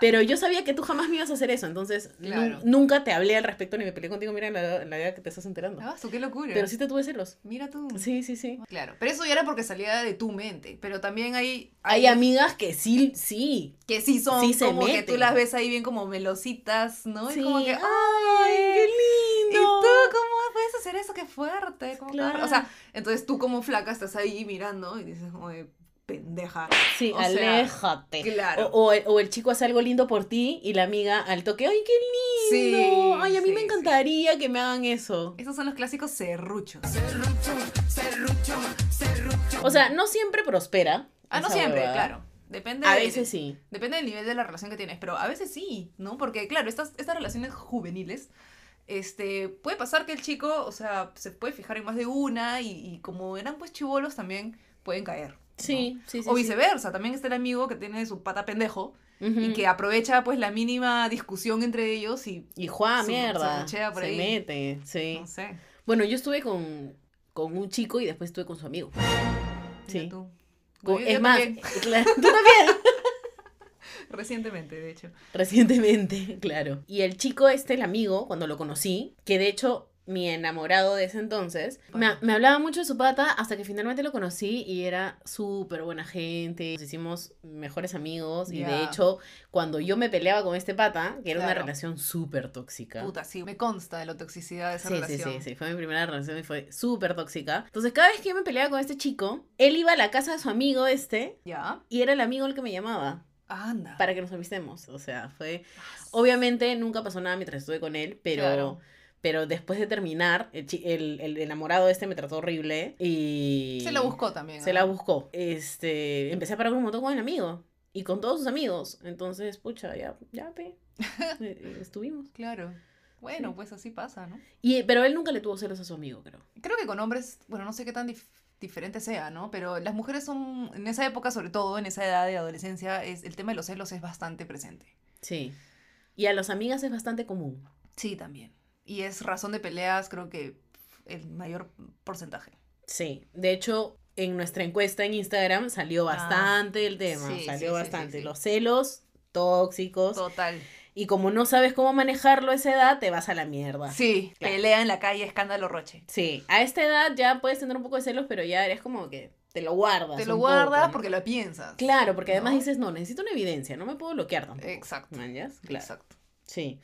Pero yo sabía que tú jamás me ibas a hacer eso, entonces Claro. nunca te hablé al respecto ni me peleé contigo, mira la, la idea que te estás enterando. Ah, qué locura. Pero sí te tuve celos. Mira tú. Sí, sí, sí. Claro, pero eso ya era porque salía de tu mente. Pero también hay. Hay amigas que sí, sí. que sí son Sí se como que meten. tú las ves ahí bien como melositas, ¿no? Y Sí. como que. ¡Ay, qué ¿Y lindo! tú cómo puedes hacer eso? ¡Qué fuerte! ¿Cómo Claro. O sea, entonces tú como flaca estás ahí mirando y dices como de pendeja. Sí, O sea, aléjate. claro. O, o el, o el chico hace algo lindo por ti y la amiga al toque, ¡ay, qué lindo! Sí, ¡Ay, a mí sí, me sí. encantaría que me hagan eso! Esos son los clásicos serruchos. O sea, no siempre prospera. Ah, no siempre, huevada. claro. Depende A de- veces sí. Depende del nivel de la relación que tienes, pero a veces sí, ¿no? Porque, claro, estas, estas relaciones juveniles, este, puede pasar que el chico, o sea, se puede fijar en más de una y, y como eran pues chivolos también pueden caer. ¿no? Sí, sí, sí. o sí. viceversa, también está el amigo que tiene su pata pendejo Ujú. y que aprovecha pues la mínima discusión entre ellos y, Y se- mierda. se por se ahí. mete, sí. no sé, Bueno, yo estuve con, con un chico y después estuve con su amigo. Sí. tú. Con- yo- es yo más, también, tú también. Recientemente, de hecho. Recientemente, claro. Y el chico este, el amigo, cuando lo conocí, que de hecho mi enamorado de ese entonces, me, me hablaba mucho de su pata hasta que finalmente lo conocí y era súper buena gente. Nos hicimos mejores amigos y de hecho, cuando yo me peleaba con este pata, que era una Claro. relación súper tóxica. Puta, sí, me consta de la toxicidad de esa Sí, sí, relación. sí, sí, fue mi primera relación y fue súper tóxica. Entonces, cada vez que yo me peleaba con este chico, él iba a la casa de su amigo este ¿Ya? y era el amigo el que me llamaba Anda. para que nos amistemos. O sea, fue... Obviamente nunca pasó nada mientras estuve con él, pero, Claro. pero después de terminar, el, el, el enamorado este me trató horrible y... Se la buscó también. Se la buscó. Este, empecé a parar un montón con el amigo y con todos sus amigos. Entonces, pucha, ya, ya, pe. Eh, Estuvimos. Claro. Bueno, Sí. pues así pasa, ¿no? Y, pero él nunca le tuvo celos a su amigo, creo. Creo que con hombres, bueno, no sé qué tan dif- diferente sea, ¿no? Pero las mujeres son, en esa época, sobre todo, en esa edad de adolescencia, es, el tema de los celos es bastante presente. Sí. Y a las amigas es bastante común. Sí, también. Y es razón de peleas, creo que el mayor porcentaje. Sí. De hecho, en nuestra encuesta en Instagram salió Ah, bastante el tema. sí, salió sí, bastante. sí. Los celos tóxicos. Total. Y como no sabes cómo manejarlo a esa edad, te vas a la mierda. Sí, Claro. pelea en la calle, escándalo roche. Sí, a esta edad ya puedes tener un poco de celos, pero ya eres como que te lo guardas. Te lo guardas poco, ¿no? porque lo piensas. Claro, porque además ¿no? dices, no, necesito una evidencia, no me puedo bloquear tampoco. Exacto. Claro. Exacto. Sí.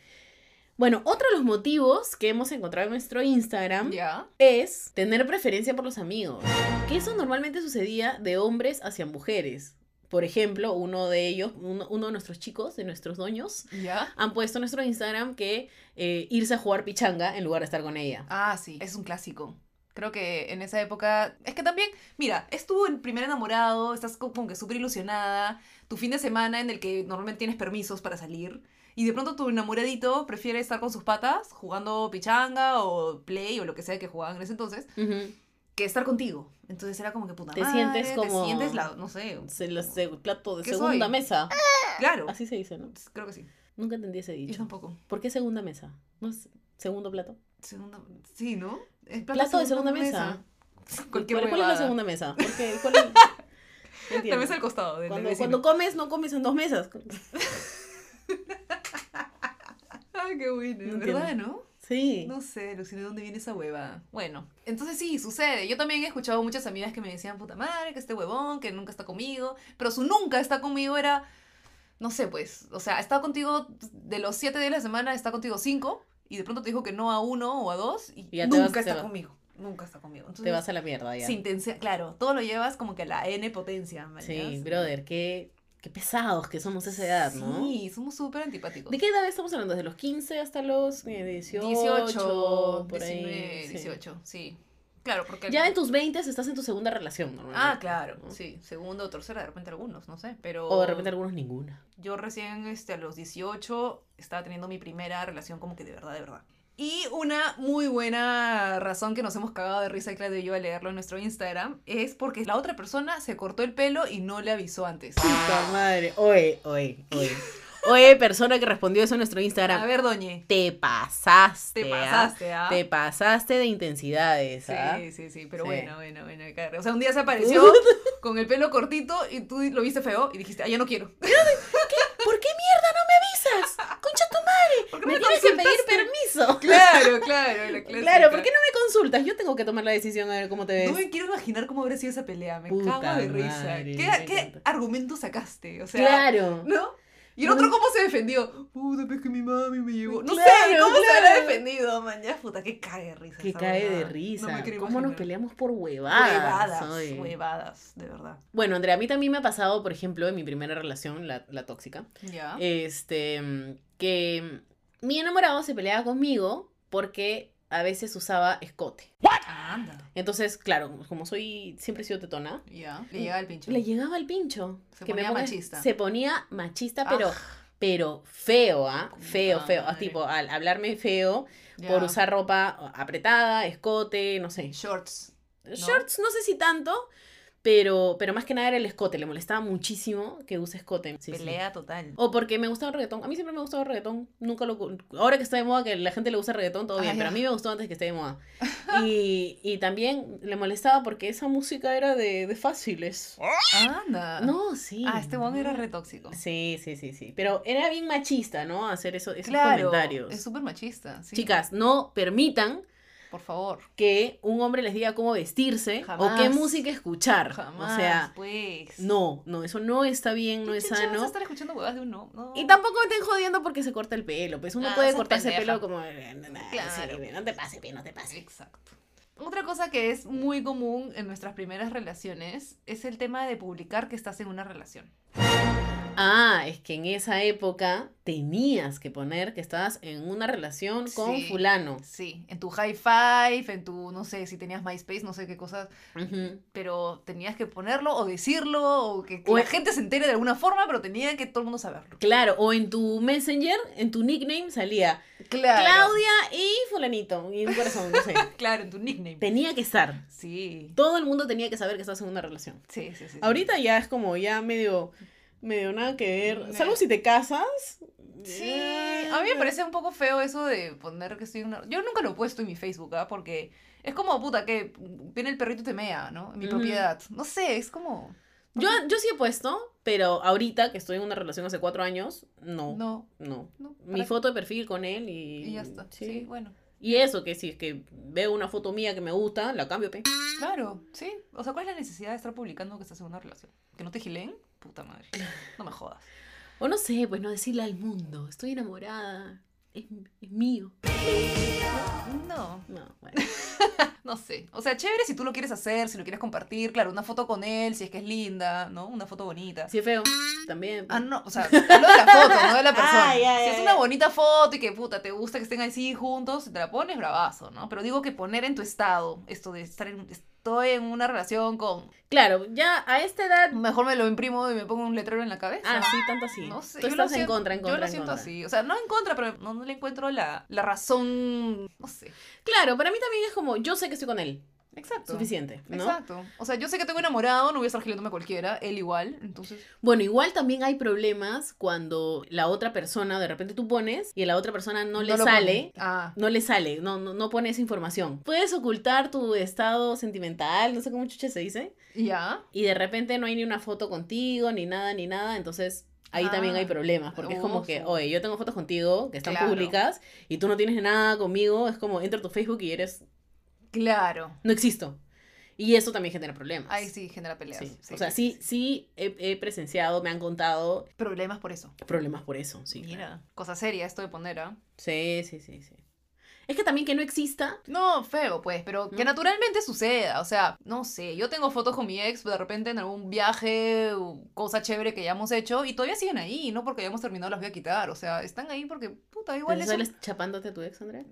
Bueno, otro de los motivos que hemos encontrado en nuestro Instagram es tener preferencia por los amigos. Que eso normalmente sucedía de hombres hacia mujeres. Por ejemplo, uno de ellos, uno, uno de nuestros chicos, de nuestros doños, ¿Ya? han puesto en nuestro Instagram que eh, irse a jugar pichanga en lugar de estar con ella. Ah, sí, es un clásico. Creo que en esa época. Es que también, mira, es tu primer enamorado, estás co- como que súper ilusionada, tu fin de semana en el que normalmente tienes permisos para salir, y de pronto tu enamoradito prefiere estar con sus patas jugando pichanga o play o lo que sea que jugaban en ese entonces, Ujú. Que estar contigo. Entonces era como que puta Te madre, sientes como- Te sientes la. No sé. Se se- plato de ¿Qué segunda soy? mesa. Claro. Así se dice, ¿no? Creo que sí. Nunca entendí ese Yo dicho. tampoco. ¿Por qué segunda mesa? ¿No es segundo plato? Segunda. Sí, ¿no? Es Plato de segunda mesa. Cualquier ¿Cuál, cuál es la segunda mesa? ¿Por qué? ¿Cuál es? La mesa al costado. del- Cuando, cuando comes, no comes en dos mesas. Ay, qué bueno. No ¿Verdad, no? Sí. No sé, Lucina, ¿de dónde viene esa hueva? Bueno, entonces sí, sucede. Yo también he escuchado muchas amigas que me decían, puta madre, que este huevón, que nunca está conmigo. Pero su nunca está conmigo era, no sé, pues, o sea, está contigo de los siete días de la semana, está contigo cinco. Y de pronto te dijo que no a uno o a dos. Y ya nunca vas- está conmigo. Nunca está conmigo. Entonces, Te vas a la mierda ya. sin claro, todo lo llevas como que a la N potencia, ¿me Sí, brother, qué, qué pesados que somos a esa edad, ¿no? Sí, somos súper antipáticos. ¿De qué edad estamos hablando? ¿Desde los 15 hasta los eh, 18? 18, por ahí, 19, sí. 18, sí. Claro, porque... Ya en tus 20 estás en tu segunda relación, normalmente. Ah, claro, ¿no? sí. Segundo o tercera, de repente algunos, no sé. Pero O de repente algunos ninguna. yo recién este, a los 18 estaba teniendo mi primera relación como que de verdad, de verdad. Y una muy buena razón que nos hemos cagado de risa, Claudio y yo, al leerlo en nuestro Instagram, es porque la otra persona se cortó el pelo y no le avisó antes. Puta madre. Oye, oye, oye. Oye, persona que respondió eso en nuestro Instagram. A ver, doñe. Te pasaste. Te ¿ah? pasaste, ¿ah? Te pasaste de intensidades. ¿ah? Sí, sí, sí, pero Sí. bueno, bueno, bueno. O sea, un día se apareció con el pelo cortito y tú lo viste feo y dijiste, ah, ya no quiero. ¿Por qué mierda no me avisas? Concha. ¿Por qué me tienes que pedir permiso. Claro, claro, la. Claro, ¿por qué no me consultas? Yo tengo que tomar la decisión a ver cómo te ves. No me quiero imaginar cómo habría sido esa pelea, me Puta cago de risa. madre, ¿Qué, me qué encanta. argumento sacaste? O sea, claro. ¿no? Y el otro, ¿cómo se defendió? Puta, pues que mi mami me llevó. No sé, Claro, ¿cómo se habrá defendido, man? Ya, puta, que cae de risa. Que cae de risa. No me ¿Cómo nos peleamos por huevadas? Huevadas, huevadas, de verdad. Bueno, Andrea, a mí también me ha pasado, por ejemplo, en mi primera relación, la, la tóxica, Ya. este, que mi enamorado se peleaba conmigo porque a veces usaba escote. Anda. Entonces, claro, como soy, siempre he sido tetona, Ya. Le llega el pincho. le llegaba el pincho. Se que me ponía ponga- machista. Se ponía machista, pero, Ah. pero feo, ¿ah? Feo, feo. Ah, madre. tipo, al hablarme feo por usar ropa apretada, escote, no sé. shorts. Shorts, no sé si tanto, pero, pero más que nada era el escote. Le molestaba muchísimo que use escote. Sí, sí. Pelea total. O porque me gustaba el reggaetón. A mí siempre me ha gustado el reggaetón. Nunca lo... Ahora que está de moda que la gente le gusta el reggaetón, todo Ah, bien. Pero a mí me gustó antes que esté de moda. Y, y también le molestaba porque esa música era de, de fáciles. Anda. No, sí. Ah, este one era re tóxico. Sí, sí, sí, sí. Pero era bien machista, ¿no? Hacer eso, esos Claro. comentarios. Es súper machista. sí. Chicas, no permitan Por favor. que un hombre les diga cómo vestirse o qué música escuchar. Jamás. O sea, pues. no, no, eso no está bien, no es ¿Quién chingados va a sano. estar escuchando huevas de uno? No. Y tampoco me estén jodiendo porque se corta el pelo. Pues uno Ah, puede cortarse el pelo como. eh, Claro. sí, no te pase, no te pase. Exacto. Otra cosa que es muy común en nuestras primeras relaciones es el tema de publicar que estás en una relación. Ah, es que en esa época tenías que poner que estabas en una relación con Sí. fulano. Sí, en tu high five, en tu, no sé, si tenías MySpace, no sé qué cosas, pero tenías que ponerlo o decirlo o que, que O la en- gente se entere de alguna forma, pero tenía que todo el mundo saberlo. Claro, o en tu Messenger, en tu nickname salía Claro. Claudia y fulanito. Y un corazón, no sé. Claro, en tu nickname. Tenía que estar. Sí. Todo el mundo tenía que saber que estás en una relación. Sí, sí, sí. sí. Ahorita ya es como ya medio, medio nada que ver. Salvo si te casas. Sí, eh, a mí me parece un poco feo eso de poner que estoy en una... Yo nunca lo he puesto en mi Facebook, ¿ah? Porque es como, puta, que viene el perrito y te mea, ¿no? En mi propiedad. No sé, es como... Yo, yo sí he puesto, pero ahorita que estoy en una relación hace cuatro años, no. No. No, no. Mi ¿para foto de perfil con él y. Y ya está. Sí. bueno. Y eso, que si es que veo una foto mía que me gusta, la cambio, pe. Claro, sí. O sea, ¿cuál es la necesidad de estar publicando que estás en una relación? ¿Que no te gilen? Puta madre. No me jodas. O no sé, pues no decirle al mundo, estoy enamorada, es, es mío. No, No, bueno. no sé. O sea, chévere si tú lo quieres hacer, si lo quieres compartir. Claro, una foto con él, si es que es linda, ¿no? Una foto bonita. Si es feo, también. Ah, no, o sea, hablo de la foto, no de la persona. Ah, ya, si es una bonita foto y que puta, te gusta que estén así juntos, te la pones bravazo, ¿no? Pero digo que poner en tu estado esto de estar en, estoy en una relación con. Claro, ya a esta edad. Mejor me lo imprimo y me pongo un letrero en la cabeza. Ah, sí, tanto así. No sé, Tú yo lo estás en siento- contra, en contra. Yo lo en siento contra. así. O sea, no en contra, pero no, no le encuentro la, la razón. No sé. Claro, para mí también es como, yo sé que estoy con él. Exacto. Suficiente, ¿no? Exacto. O sea, yo sé que tengo enamorado, no voy a estar gilándome a cualquiera, él igual, entonces. Bueno, igual también hay problemas cuando la otra persona, de repente tú pones y a la otra persona no, le lo sale. Ah. No le sale, no, no, no pone esa información. Puedes ocultar tu estado sentimental, no sé cómo chucha se dice, Ya. y de repente no hay ni una foto contigo, ni nada, ni nada, entonces ahí Ah. también hay problemas, porque es como que, oye, yo tengo fotos contigo que están Claro. públicas y tú no tienes nada conmigo, es como, entra a tu Facebook y eres, Claro. no existo. Y eso también genera problemas. Ahí sí genera peleas. Sí. o sea, sí, sí he, he presenciado, me han contado Problemas por eso. problemas por eso, sí. Mira, claro. cosa seria esto de poner, ¿ah? Sí, sí, sí, sí. Es que también que no exista. No, feo, pues, pero que naturalmente suceda. O sea, no sé, yo tengo fotos con mi ex de repente en algún viaje cosa chévere que hayamos hecho y todavía siguen ahí, no porque hayamos terminado las voy a quitar. O sea, están ahí porque, puta, igual ¿Te eso. sales chapándote a tu ex, Andrea?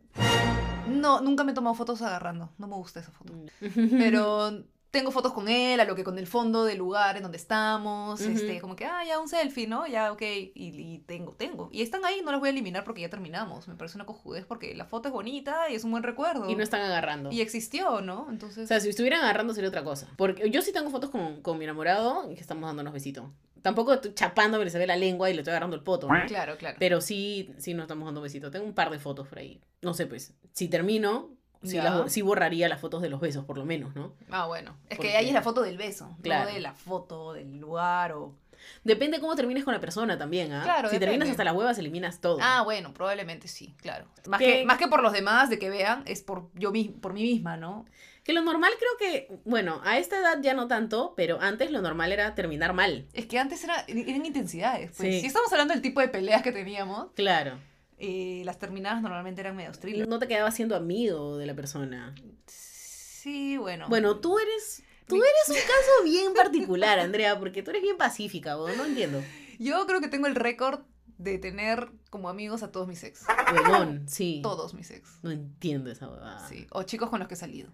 No, nunca me he tomado fotos agarrando. No me gusta esa foto. Mm. Pero tengo fotos con él, a lo que con el fondo del lugar en donde estamos, este, como que, ah, ya un selfie, ¿no? Ya, ok, y, y tengo, tengo. Y están ahí, no las voy a eliminar porque ya terminamos. Me parece una cojudez porque la foto es bonita y es un buen recuerdo. Y no están agarrando. Y existió, ¿no? O Entonces... sea, si estuvieran agarrando sería otra cosa. Porque yo sí tengo fotos con, con mi enamorado y que estamos dándonos besitos. Tampoco estoy chapándome, se ve la lengua y le estoy agarrando el poto. ¿no? Claro, claro. Pero sí, sí nos estamos dando besitos. Tengo un par de fotos por ahí. No sé, pues, si termino, sí, las borraría las fotos de los besos, por lo menos, ¿no? Ah, bueno. Es Porque- que ahí es la foto del beso, Claro. no de la foto del lugar o... Depende cómo termines con la persona también, ¿ah? Claro, si terminas hasta las huevas, eliminas todo. Ah, bueno, probablemente sí, claro. Más que, más que por los demás, de que vean, es por yo por mí misma, ¿no? Que lo normal creo que, bueno, a esta edad ya no tanto, pero antes lo normal era terminar mal. Es que antes era, eran intensidades. Pues. Sí. Si estamos hablando del tipo de peleas que teníamos, Claro. eh, las terminadas normalmente eran medio thriller. No te quedabas siendo amigo de la persona. Sí, bueno. Bueno, tú eres... Tú eres un caso bien particular, Andrea, porque tú eres bien pacífica, vos, no entiendo. Yo creo que tengo el récord de tener como amigos a todos mis ex. Huevón, sí. Todos mis ex. No entiendo esa huevada. Sí. O chicos con los que he salido.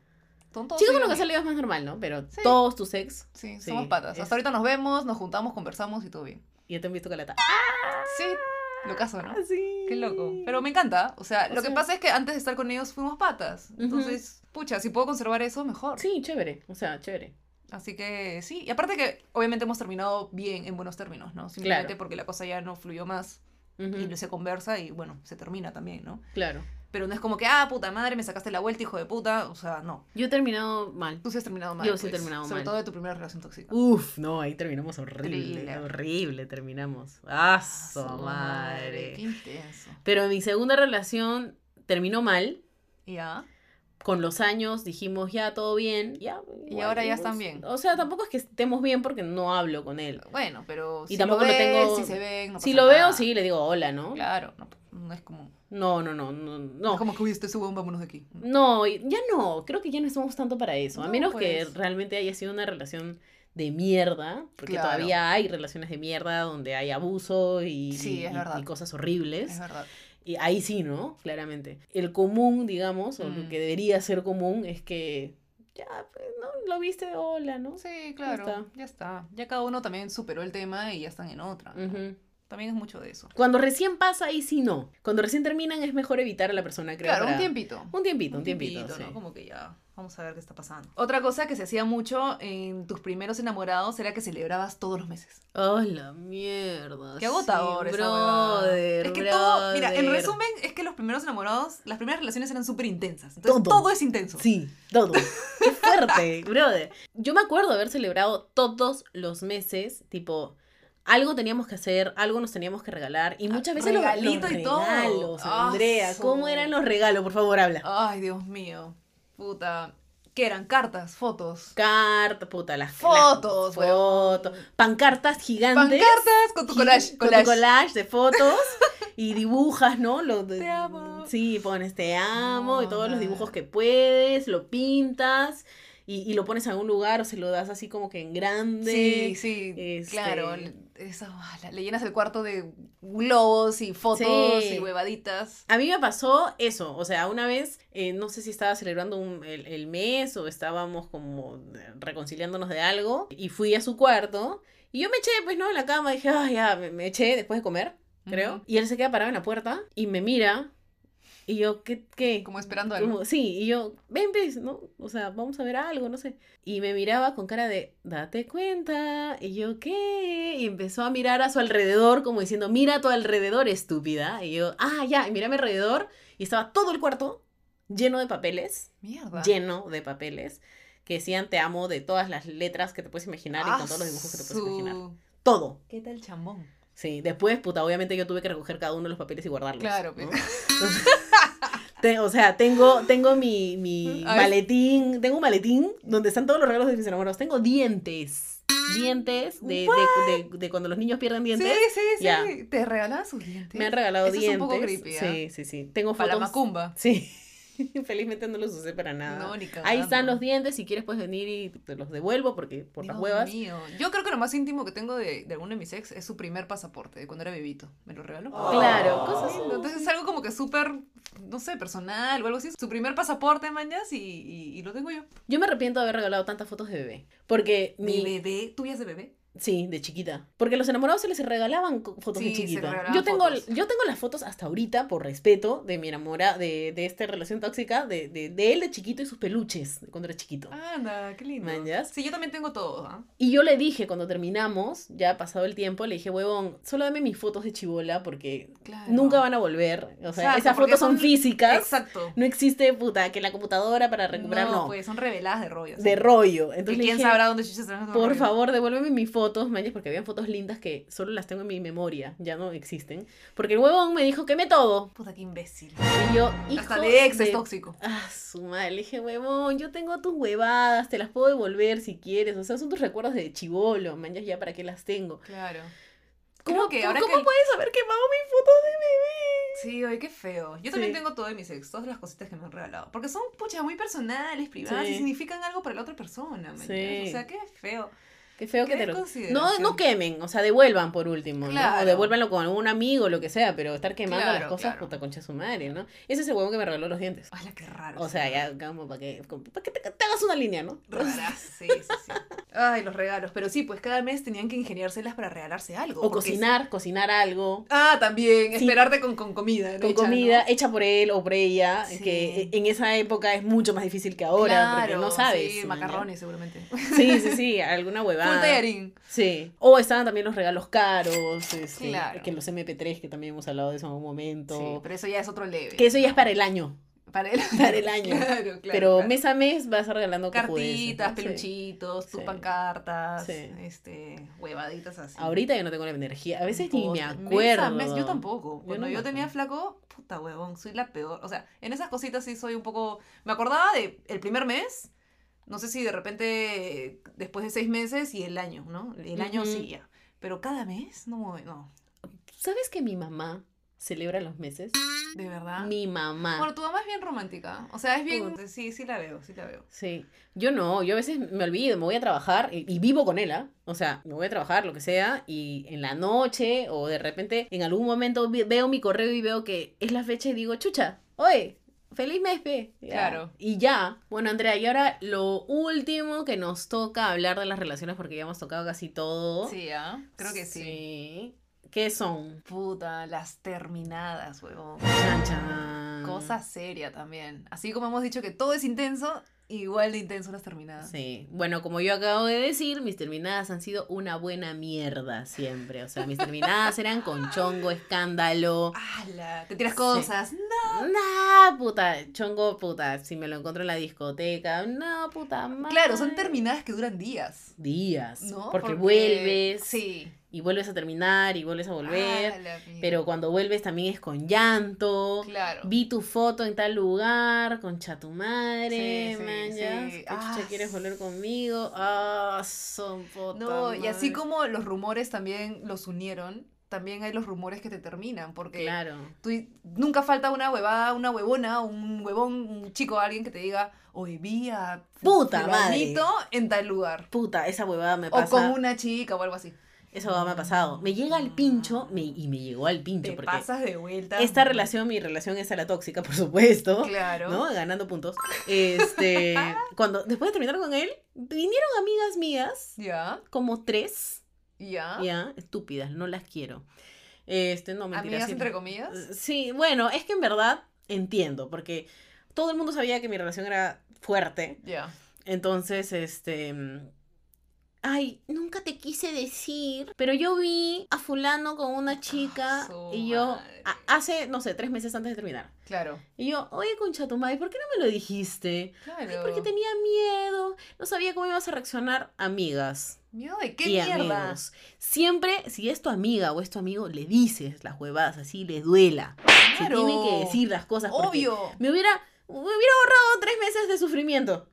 Son todos Chicos con los que has salido es más normal, ¿no? Pero Sí. todos tus ex Sí, Sí, somos patas. es- Hasta ahorita nos vemos, nos juntamos, conversamos y todo bien. ya te han visto calata. Sí, lo caso, ¿no? sí. Qué loco. Pero me encanta. O sea, O lo que pasa es que antes de estar con ellos fuimos patas. Entonces, pucha, si puedo conservar eso, mejor. Sí, chévere. O sea, chévere. Así que sí. Y aparte que obviamente hemos terminado bien, en buenos términos, ¿no? Simplemente Claro. porque la cosa ya no fluyó más Ujú, y se conversa y bueno, se termina también, ¿no? Claro. Pero no es como que, ah, puta madre, me sacaste la vuelta, hijo de puta. O sea, no. Yo he terminado mal. Tú sí has terminado mal. Yo sí he pues. terminado Sobre mal. todo de tu primera relación tóxica. Uf, no, ahí terminamos horrible. Horrible terminamos. ¡Ah, su Su Qué madre! intenso. Pero mi segunda relación terminó mal. Ya. Con los años dijimos ya todo bien. Ya, Y igual, ahora ya están bien. O sea, tampoco es que estemos bien porque no hablo con él. Bueno, pero Y si tampoco lo tengo- si se ven, no si lo veo, sí, le digo hola, ¿no? Claro, no, no es como... No, no, no, no, No. no. como que, uy, este es vámonos de aquí. No, y- ya no, creo que ya no estamos tanto para eso. A No, menos que pues. realmente haya sido una relación de mierda, porque Claro. todavía hay relaciones de mierda donde hay abuso y, Sí, cosas horribles. Es verdad. Y ahí sí, ¿no? Claramente. El común, digamos, o lo Mm. que debería ser común es que ya, pues, ¿no? Lo viste, hola, ¿no? Sí, claro. está. Ya está. Ya cada uno también superó el tema y ya están en otra. ¿no? También es mucho de eso. Cuando recién pasa, ahí sí no. Cuando recién terminan es mejor evitar a la persona, creo. Claro, un tiempito. Un tiempito, un tiempito. sí. ¿no? Como que ya, vamos a ver qué está pasando. Otra cosa que se hacía mucho en tus primeros enamorados era que celebrabas todos los meses. Ay, la mierda. Qué agotador sí, brother, Es que todo, mira, en resumen, es que los primeros enamorados, las primeras relaciones eran súper intensas. Entonces Todo. todo. es intenso. Sí, todo. Qué fuerte, brother. Yo me acuerdo haber celebrado todos los meses, tipo, algo teníamos que hacer, algo nos teníamos que regalar. Y Ah, muchas veces los, los regalito y todo. regalos, Ah, Andrea. ¿Cómo eran los regalos? Por favor, habla. Ay, Dios mío. Puta. ¿Qué eran? Cartas, fotos. Cartas, puta, las Fotos, las fotos, pancartas gigantes. Pancartas con tu collage. con tu collage. de fotos y dibujas, ¿no? Lo de- Te amo. Sí, pones te amo y todos los dibujos que puedes, lo pintas y, y lo pones a un lugar o se lo das así como que en grande. Sí, sí, este- claro. Esa, ah, le llenas el cuarto de globos y fotos Sí. y huevaditas. A mí me pasó eso, o sea, una vez, eh, no sé si estaba celebrando un- el, el mes o estábamos como reconciliándonos de algo y fui a su cuarto y yo me eché, pues, ¿no? En la cama, dije, ah, ya, me, me eché después de comer, creo. Y él se queda parado en la puerta y me mira y yo, ¿qué? qué? Como esperando algo. Como- sí, y yo, ven, pues, ¿no? O sea, vamos a ver algo, no sé. Y me miraba con cara de, date cuenta. Y yo, ¿qué? Y empezó a mirar a su alrededor, como diciendo, mira a tu alrededor, estúpida. Y yo, ah, ya, y miré a mi alrededor y estaba todo el cuarto lleno de papeles, Mierda. lleno de papeles, que decían te amo de todas las letras que te puedes imaginar y con todos los dibujos que te puedes imaginar. Todo. ¿Qué tal chambón? Sí, después, puta, obviamente yo tuve que recoger cada uno de los papeles y guardarlos. Claro, ¿no? Te- o sea, tengo, tengo mi, mi maletín, tengo un maletín donde están todos los regalos de mis enamorados. Tengo dientes, dientes de, de, de- de cuando los niños pierden dientes. Sí, sí, sí. ¿Te regalaban sus dientes? Me han regalado Eso dientes. Es un poco creepy, ¿ah? Sí, sí, sí. Tengo Para la fotos. macumba. Sí. Felizmente no los usé para nada. No, ni Ahí están los dientes, si quieres puedes venir y te los devuelvo porque por las Dios huevas. mío. Yo creo que lo más íntimo que tengo de, de alguno de mis ex es su primer pasaporte, de cuando era bebito. ¿Me lo regaló? Claro, cosas Sí, Entonces es algo como que súper, no sé, personal o algo así. Su primer pasaporte, mañas, y, y, y lo tengo yo. Yo me arrepiento de haber regalado tantas fotos de bebé. Porque mi, Mi bebé, ¿tú de bebé? Sí, de chiquita. Porque a los enamorados se les regalaban fotos de Sí, se chiquita. regalaban Yo tengo, fotos. yo tengo las fotos hasta ahorita, por respeto, de mi enamora, de, de esta relación tóxica, de, de, de él de chiquito y sus peluches, cuando era chiquito. Anda, qué lindo. ¿Manjas? Sí, yo también tengo todo, ¿ah? Y yo le dije, cuando terminamos, ya pasado el tiempo, le dije, huevón, solo dame mis fotos de chibola porque Claro. nunca van a volver. O sea, Exacto, esas fotos son, son- físicas. Exacto. No existe, puta, que la computadora para recuperar, no. pues son reveladas de rollo. de rollo. Entonces le quién dije, sabrá dónde esos por favor, devuélveme mis fotos, mañas, porque habían fotos lindas que solo las tengo en mi memoria, ya no existen. Porque el huevón me dijo, queme todo. Puta, qué imbécil. Y yo, Hasta hijo de ex de- es tóxico. Ah, su madre, le dije, huevón, yo tengo tus huevadas, te las puedo devolver si quieres. O sea, son tus recuerdos de chivolo, mañas, ya para qué las tengo. Claro. ¿Cómo, que ahora cómo que- puedes haber quemado mis fotos de bebé? Sí, oye, qué feo. Yo también Sí. tengo todo de mis ex, todas las cositas que me han regalado. Porque son, pucha, muy personales, privadas Sí. y significan algo para la otra persona, ¿me Sí. O sea, qué feo. Qué feo Qué que te lo... No, no quemen, o sea, devuelvan por último, ¿no? O devuélvanlo con algún amigo, lo que sea, pero estar quemando las cosas, claro. puta concha su madre, ¿no? Ese es el huevón que me regaló los dientes. Ay, qué raro. O sea, ya como para que, como pa' que te, te hagas una línea, ¿no? Raras, sí, sí, sí. Ay, los regalos. Pero sí, pues cada mes tenían que ingeniárselas para regalarse algo. O cocinar, cocinar algo. Ah, también. Sí. Esperarte con, con comida. ¿no? Con Hecha, ¿no? comida hecha por él o por ella, Sí. que en esa época es mucho más difícil que ahora, porque no sabes. Sí, macarrones seguramente. Sí, sí, sí, alguna Full huevada. tallarín. Sí. O estaban también los regalos caros, este, Claro. que los MP3, que también hemos hablado de eso en algún momento. Sí, pero eso ya es otro leve. Que eso ya es para el año. Para el, para el año. Claro, claro. pero claro. mes a mes vas regalando Cartitas, ¿no? Sí. peluchitos, tus Sí. pancartas, Sí. este, huevaditas así. Ahorita yo no tengo la energía. A veces ni me Mes a acuerdo. mes, yo tampoco. Yo Cuando no yo, tenía acuerdo. flaco, puta huevón, soy la peor. O sea, en esas cositas sí soy un poco. Me acordaba de el primer mes. No sé si de repente después de seis meses y el año, ¿no? El año Ujú. sí ya. Pero cada mes, no, no. ¿Sabes que mi mamá celebra los meses? De verdad. Mi mamá. Bueno, tu mamá es bien romántica. O sea, es bien. Sí, sí la veo, sí la veo. Sí, yo no, yo a veces me olvido, me voy a trabajar y, y vivo con él, ¿ah? O sea, me voy a trabajar, lo que sea, y en la noche o de repente en algún momento veo mi correo y veo que es la fecha y digo, chucha, oye, feliz mes. Ya. Claro. Y ya. Bueno, Andrea, y ahora lo último que nos toca hablar de las relaciones porque ya hemos tocado casi todo. Sí, ¿ah? Creo que sí. Sí. ¿Qué son? Puta, las terminadas, huevón. Chan, chan. Cosa seria también. Así como hemos dicho que todo es intenso, igual de intenso las terminadas. Sí, bueno, como yo acabo de decir, mis terminadas han sido una buena mierda siempre. O sea, mis terminadas eran con chongo, escándalo. ¡Hala! Te tiras Sí. cosas. No. Nah, puta, chongo, puta, si me lo encuentro en la discoteca, no, puta madre. Claro, son terminadas que duran días. Días, ¿No? porque, vuelves Sí. Y vuelves a terminar y vuelves a volver, pero cuando vuelves también es con llanto. Claro. Vi tu foto en tal lugar, concha tu madre, Sí, man, sí. ya. ¿Qué Ah, quieres volver conmigo? Ah, son puta No, y así madre. como los rumores también los unieron, también hay los rumores que te terminan, porque Claro. tú, nunca falta una huevada, una huevona, un huevón, un chico, alguien que te diga, oye, vi a Puta fulanito en tal lugar. Puta, esa huevada me O pasa. con una chica o algo así. Huevada me ha pasado. Me llega al pincho me- y me llegó al pincho Te porque pasas de vuelta. esta relación, mi relación es a la tóxica, por supuesto. Claro. ¿no? Ganando puntos. Este, cuando después de terminar con él, vinieron amigas mías, Ya, como tres, ya. ya, estúpidas, no las quiero. Este, no, mentira. Amigas sí. entre comillas. Sí, bueno, es que en verdad entiendo, porque todo el mundo sabía que mi relación era fuerte. Ya. Entonces, este. Ay, nunca te quise decir. Pero yo vi a Fulano con una chica. Ah, y yo. hace, no sé, tres meses antes de terminar. Claro. Y yo, oye, concha tu madre, ¿por qué no me lo dijiste? Claro. Ay, porque tenía miedo. No sabía cómo ibas a reaccionar, amigas. Miedo de qué y mierda. amigos. Siempre, si es tu amiga o es tu amigo, le dices las huevadas así, le duela. Se Claro. tienen que decir las cosas. Obvio. Me hubiera, me hubiera ahorrado tres meses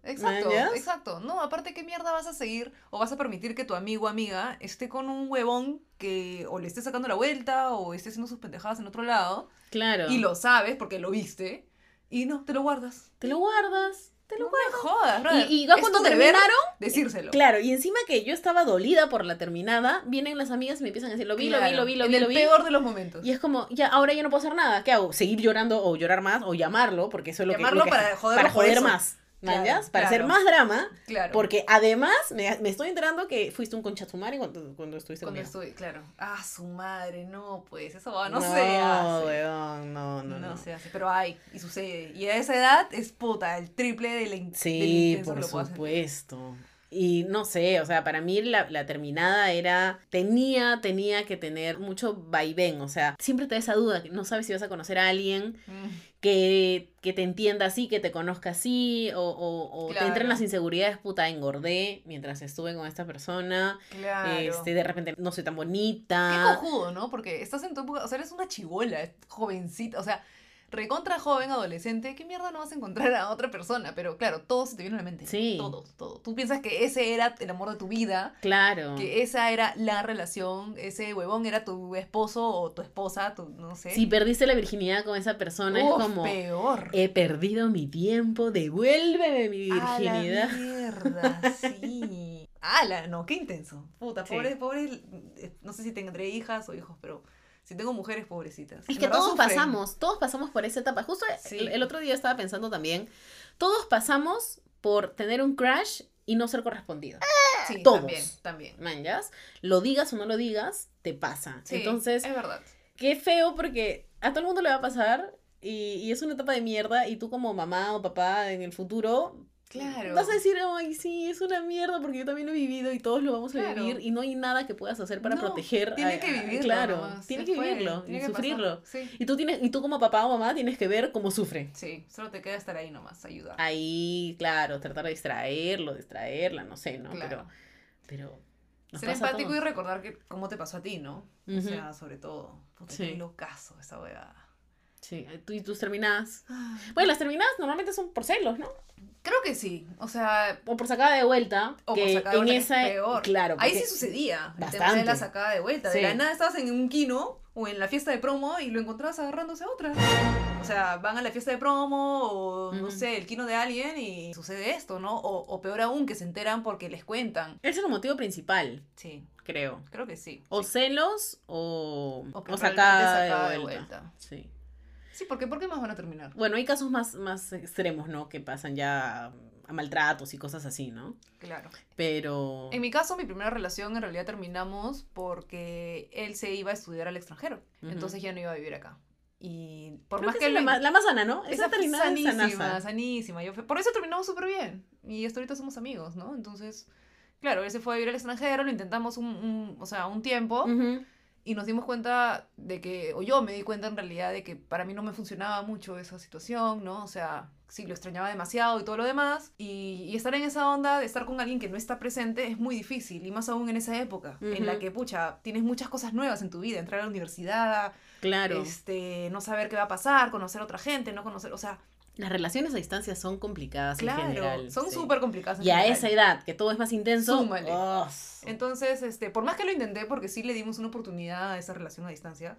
Exacto, exacto. No, aparte, ¿qué mierda vas a seguir o vas a permitir que tu amigo o amiga esté con un huevón que o le esté sacando la vuelta o esté haciendo sus pendejadas en otro lado Claro. y lo sabes porque lo viste y no, te lo guardas. Te lo guardas. Te lo No guardas. me jodas, brother. Y, y cuando terminaron, decírselo. claro, y encima que yo estaba dolida por la terminada, vienen las amigas y me empiezan a decir, lo vi, lo vi, Claro, lo vi, lo vi, el lo vi. peor de los momentos. Y es como, ya, ahora ya no puedo hacer nada. ¿Qué hago? ¿Seguir llorando o llorar más o llamarlo? Porque eso es lo que- Llamarlo lo que... para joderlo para joder eso. Claro, Para hacer claro. más drama. Claro. Porque además me, me estoy enterando que fuiste un conchatumare cuando, cuando estuviste Cuando estoy, claro. Ah, su madre, no, pues, eso no, no, se hace. weón, no, no, No, no. se hace, pero hay, y sucede. Y a esa edad es puta, el triple de la del Sí, intenso por hacer. supuesto. Y no sé, o sea, para mí la, la terminada era, tenía, tenía que tener mucho vaivén, o sea, siempre te da esa duda, que no sabes si vas a conocer a alguien Mm, que, que te entienda así, que te conozca así, o, o, o te entren Claro. las inseguridades, puta, engordé mientras estuve con esta persona, Claro. este, de repente no soy tan Qué bonita. cojudo, ¿no? Porque estás en tu época, o sea, eres una chivola, jovencita, o sea, recontra joven, adolescente, ¿qué mierda no vas a encontrar a otra persona? Pero claro, todo se te viene a la mente. Sí. Todo, todo. Tú piensas que ese era el amor de tu vida, Claro. que esa era la relación, ese huevón era tu esposo o tu esposa, tu, no sé. Si perdiste la virginidad con esa persona, Uf, es como, peor. he perdido mi tiempo, devuélveme mi A virginidad. la mierda, sí. Ala, no, qué intenso. Puta, Sí. pobre, pobre, eh, no sé si tendré hijas o hijos, pero si tengo mujeres pobrecitas. Es que todos sufren. pasamos, todos pasamos por esa etapa. Justo Sí. el, el otro día estaba pensando también, todos pasamos por tener un crush y no ser correspondido. Sí, Todos. también, también. Manjas, lo digas o no lo digas, te pasa. Sí, Entonces, es verdad. qué feo porque a todo el mundo le va a pasar y, y es una etapa de mierda y tú como mamá o papá en el futuro Claro. vas a decir, ay, sí, es una mierda porque yo también lo he vivido y todos lo vamos a Claro. vivir y no hay nada que puedas hacer para No, proteger. Tiene a- que vivirlo. Claro, nomás, tiene que vivirlo tiene y que sufrirlo. Sí. Y tú, tienes, y tú como papá o mamá tienes que ver cómo sufre. Sí, solo te queda estar ahí nomás, ayudar. Ahí, claro, tratar de distraerlo, distraerla, no sé, ¿no? Claro. Pero, pero Ser empático y recordar que cómo te pasó a ti, ¿no? O sea, sobre todo. Puta, Sí. qué locazo esa weá. Sí, tú y tus terminadas. Bueno, las terminadas normalmente son por celos, ¿no? Creo que sí. O sea, O por sacada de vuelta. O que por sacada de en vuelta, es esa. peor. Claro. Ahí sí sucedía. El tema de Bastante. la sacada de vuelta. Sí. De la nada estabas en un kino o en la fiesta de promo y lo encontrabas agarrándose a otra. O sea, van a la fiesta de promo o no sé, el kino de alguien y sucede esto, ¿no? O, o peor aún, que se enteran porque les cuentan. Ese es el motivo principal, Sí, creo. creo que sí. O sí. celos o, O que o realmente sacada, sacada de, de vuelta. vuelta. Sí. Sí, porque ¿por qué más van a terminar? Bueno, hay casos más, más extremos, ¿no? Que pasan ya a maltratos y cosas así, ¿no? Claro. Pero... En mi caso, mi primera relación en realidad terminamos porque él se iba a estudiar al extranjero. Entonces ya no iba a vivir acá. Y por Creo más que la, lo- más, la más sana, ¿no? Esa terminada es sanísima, sanísima. Yo por eso terminamos súper bien. Y hasta ahorita somos amigos, ¿no? Entonces, claro, él se fue a vivir al extranjero, lo intentamos un, un- o sea, un tiempo Ujú. Y nos dimos cuenta de que, o yo me di cuenta en realidad de que para mí no me funcionaba mucho esa situación, ¿no? O sea, sí, lo extrañaba demasiado y todo lo demás. Y, y estar en esa onda de estar con alguien que no está presente es muy difícil, y más aún en esa época, en la que, pucha, tienes muchas cosas nuevas en tu vida, entrar a la universidad, Claro. este, no saber qué va a pasar, conocer a otra gente, no conocer, o sea, Las relaciones a distancia son complicadas claro, en general. son sí. súper complicadas. en Y a esa edad, que todo es más intenso. Súmale. oh, Entonces, este, por más que lo intenté, porque sí le dimos una oportunidad a esa relación a distancia,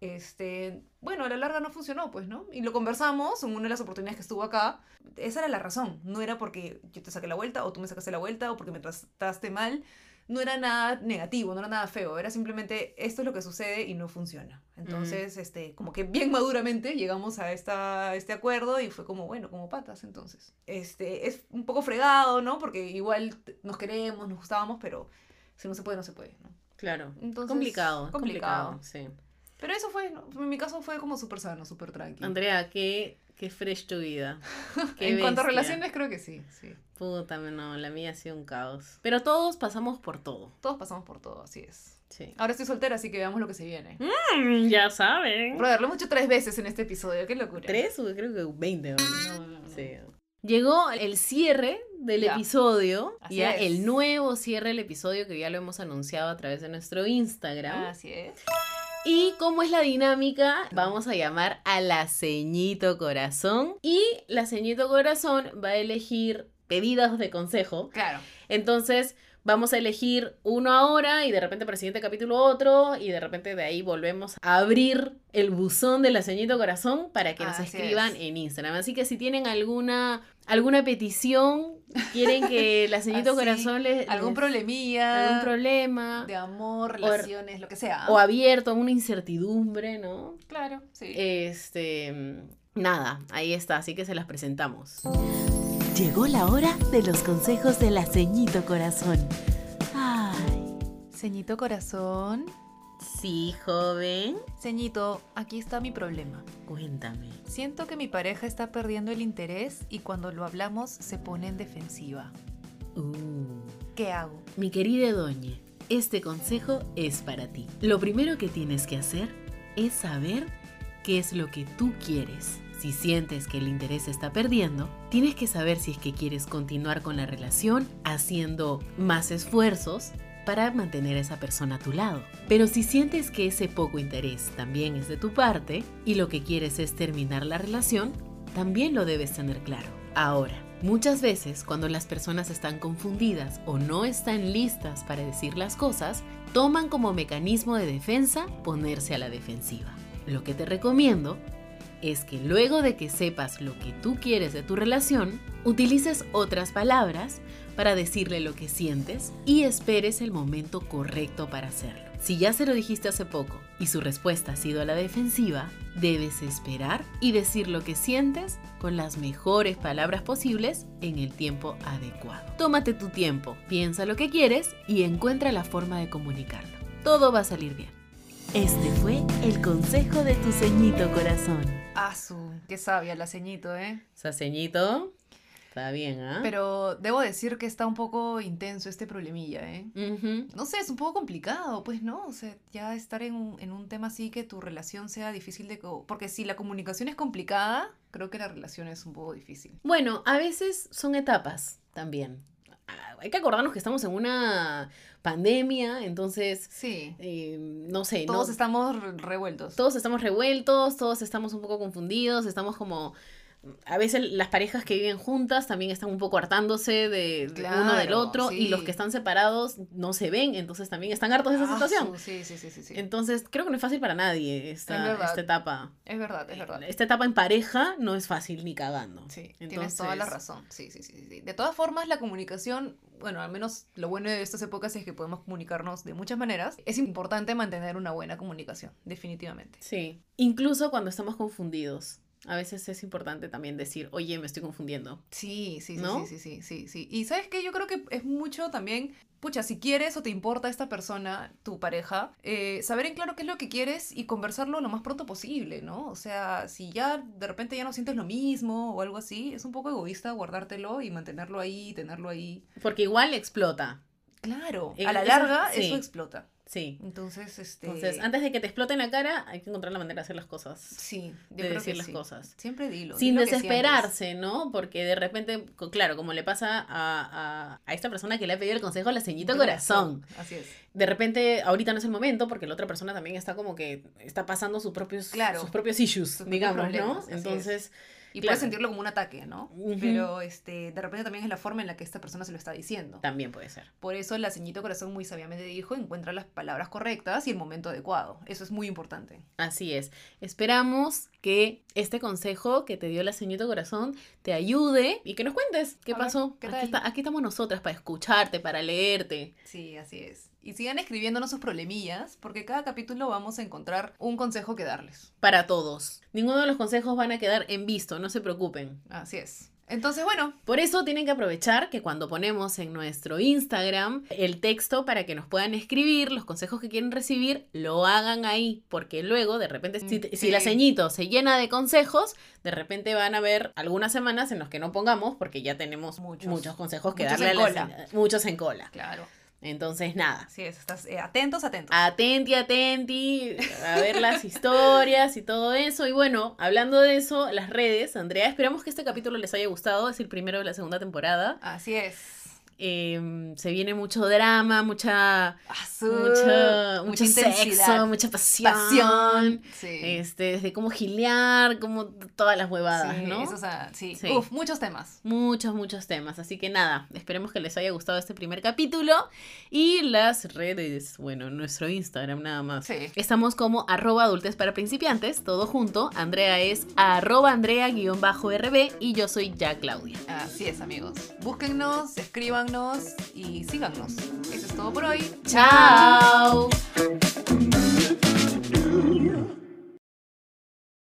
este, bueno, a la larga no funcionó, pues, ¿no? Y lo conversamos en una de las oportunidades que estuvo acá. Esa era la razón. No era porque yo te saqué la vuelta o tú me sacaste la vuelta o porque me trataste mal. No era nada negativo, no era nada feo. Era simplemente esto es lo que sucede y no funciona. Entonces, este, como que bien maduramente llegamos a esta, este acuerdo y fue como, bueno, como patas, entonces. Este, es un poco fregado, ¿no? Porque igual nos queremos, nos gustábamos, pero si no se puede, no se puede, ¿no? Claro. Entonces, complicado. complicado. Complicado. Sí. Pero eso fue, en mi caso fue como súper sano, súper tranquilo. Andrea, qué, qué fresh tu vida. Qué en cuanto a relaciones, creo que sí, sí. Puta, no, la mía ha sido un caos. Pero todos pasamos por todo. Todos pasamos por todo, así es. Sí. Ahora estoy soltera, así que veamos lo que se viene. Mm, ya saben. Brother, lo hemos hecho tres veces en este episodio, qué locura. ¿Tres o creo que 20? ¿no? No, no, no. Sí. Llegó el cierre del Ya. episodio, Así ya es. el nuevo cierre del episodio que ya lo hemos anunciado a través de nuestro Instagram. Así es. Y cómo es la dinámica, vamos a llamar a la ceñito corazón y la ceñito corazón va a elegir pedidos de consejo. Claro. Entonces vamos a elegir uno ahora y de repente para el siguiente capítulo otro y de repente de ahí volvemos a abrir el buzón de la ceñito corazón para que nos Así escriban es. en Instagram. Así que si tienen alguna alguna petición, quieren que la Así, corazón les Algún les- problemilla. algún problema De amor, relaciones, lo que sea. o abierto a una incertidumbre, ¿no? Claro, sí. Este, nada, ahí está, así que se las presentamos. Llegó la hora de los consejos de la ceñito corazón. Ay, Ceñito corazón. Sí, joven. Ceñito, aquí está mi problema. Cuéntame. Siento que mi pareja está perdiendo el interés y cuando lo hablamos se pone en defensiva. Uh. ¿Qué hago? Mi querida Doña, este consejo es para ti. Lo primero que tienes que hacer es saber qué es lo que tú quieres. Si sientes que el interés está perdiendo, tienes que saber si es que quieres continuar con la relación haciendo más esfuerzos para mantener a esa persona a tu lado. Pero si sientes que ese poco interés también es de tu parte y lo que quieres es terminar la relación, también lo debes tener claro. Ahora, muchas veces cuando las personas están confundidas o no están listas para decir las cosas, toman como mecanismo de defensa ponerse a la defensiva. Lo que te recomiendo es que luego de que sepas lo que tú quieres de tu relación, utilices otras palabras para decirle lo que sientes y esperes el momento correcto para hacerlo. Si ya se lo dijiste hace poco y su respuesta ha sido a la defensiva, debes esperar y decir lo que sientes con las mejores palabras posibles en el tiempo adecuado. Tómate tu tiempo, piensa lo que quieres y encuentra la forma de comunicarlo. Todo va a salir bien. este fue el consejo de tu ceñito corazón. Asu, qué sabia la ceñito, ¿eh? Saseñito, está bien, ¿ah? Pero debo decir que está un poco intenso este problemilla, ¿eh? No sé, es un poco complicado, pues, ¿no? O sea, ya estar en un, en un tema así que tu relación sea difícil de... Porque si la comunicación es complicada, creo que la relación es un poco difícil. Bueno, a veces son etapas también. Ah, Hay que acordarnos que estamos en una pandemia, entonces, Sí. eh, no sé, Todos no- estamos re- revueltos. todos estamos revueltos, todos estamos un poco confundidos, estamos como... A veces las parejas que viven juntas también están un poco hartándose de, uno del otro y los que están separados no se ven, entonces también están hartos de esa Ah, situación. Sí, sí, sí. Entonces creo que no es fácil para nadie Es esta, esta etapa. Es verdad, es verdad. Esta etapa en pareja no es fácil ni cagando. Sí, tienes toda la razón. Sí, sí, sí, sí. De todas formas, la comunicación, bueno, al menos lo bueno de estas épocas es que podemos comunicarnos de muchas maneras. Es importante mantener una buena comunicación, definitivamente. Sí, incluso cuando estamos confundidos. A veces es importante también decir, oye, me estoy confundiendo. Sí, sí, sí, ¿No? sí, sí, sí, sí, sí. Y sabes que yo creo que es mucho también, pucha, si quieres o te importa esta persona, tu pareja, eh, saber en claro qué es lo que quieres y conversarlo lo más pronto posible, ¿no? O sea, si ya de repente ya no sientes lo mismo o algo así, es un poco egoísta guardártelo y mantenerlo ahí, tenerlo ahí. Porque igual explota. Claro, Eh, a la eso- larga sí. eso explota. Sí. Entonces, este... Entonces, antes de que te explote en la cara, hay que encontrar la manera de hacer las cosas. Sí, yo de creo decir que las sí. cosas. Siempre dilo. Sin desesperarse, ¿no? Porque de repente, claro, como le pasa a, a- a esta persona que le ha pedido el consejo a la ceñito sientes. corazón. Así es. De repente, ahorita no es el momento, porque la otra persona también está como que está pasando sus propios, Claro. sus propios issues, Sus digamos, ¿no? así es. Y Claro. puedes sentirlo como un ataque, ¿no? Pero este, de repente también es la forma en la que esta persona se lo está diciendo. también puede ser. Por eso la ceñito corazón muy sabiamente dijo, encuentra las palabras correctas y el momento adecuado. Eso es muy importante. Así es. Esperamos que este consejo que te dio la ceñito corazón te ayude y que nos cuentes qué A ver, pasó. aquí estamos nosotras para escucharte, para leerte. Sí, así es. Y sigan escribiéndonos sus problemillas, porque cada capítulo vamos a encontrar un consejo que darles. Para todos. Ninguno de los consejos van a quedar en visto, no se preocupen. Así es. Entonces, bueno, Por eso tienen que aprovechar que cuando ponemos en nuestro Instagram el texto para que nos puedan escribir los consejos que quieren recibir, lo hagan ahí, porque luego de repente si, Sí. la ceñito se llena de consejos, de repente van a haber algunas semanas en los que no pongamos porque ya tenemos muchos, Muchos. consejos que Muchos darle en a la cola. muchos en cola. claro. Entonces, nada. Es. Estás, eh, atentos, atentos. Atenti, atenti, a ver las historias y todo eso. Y bueno, hablando de eso, las redes, Andrea, esperamos que este capítulo les haya gustado. Es el primero de la segunda temporada. Así es. Eh, se viene mucho drama, mucha, Azul, mucha, mucho sexo, mucha pasión. pasión. Sí. Este, desde cómo gilear, como todas las huevadas, sí, ¿no? eso, o sea, sí. Sí. Uf, muchos temas. Muchos, muchos temas. Así que nada, esperemos que les haya gustado este primer capítulo. Y las redes, bueno, nuestro Instagram nada más. Estamos como arroba adultes para principiantes, todo junto. Andrea es arroba Andrea-RB y yo soy ya Claudia. Así es, amigos. Búsquennos, y síganos. Eso es todo por hoy. ¡Chao!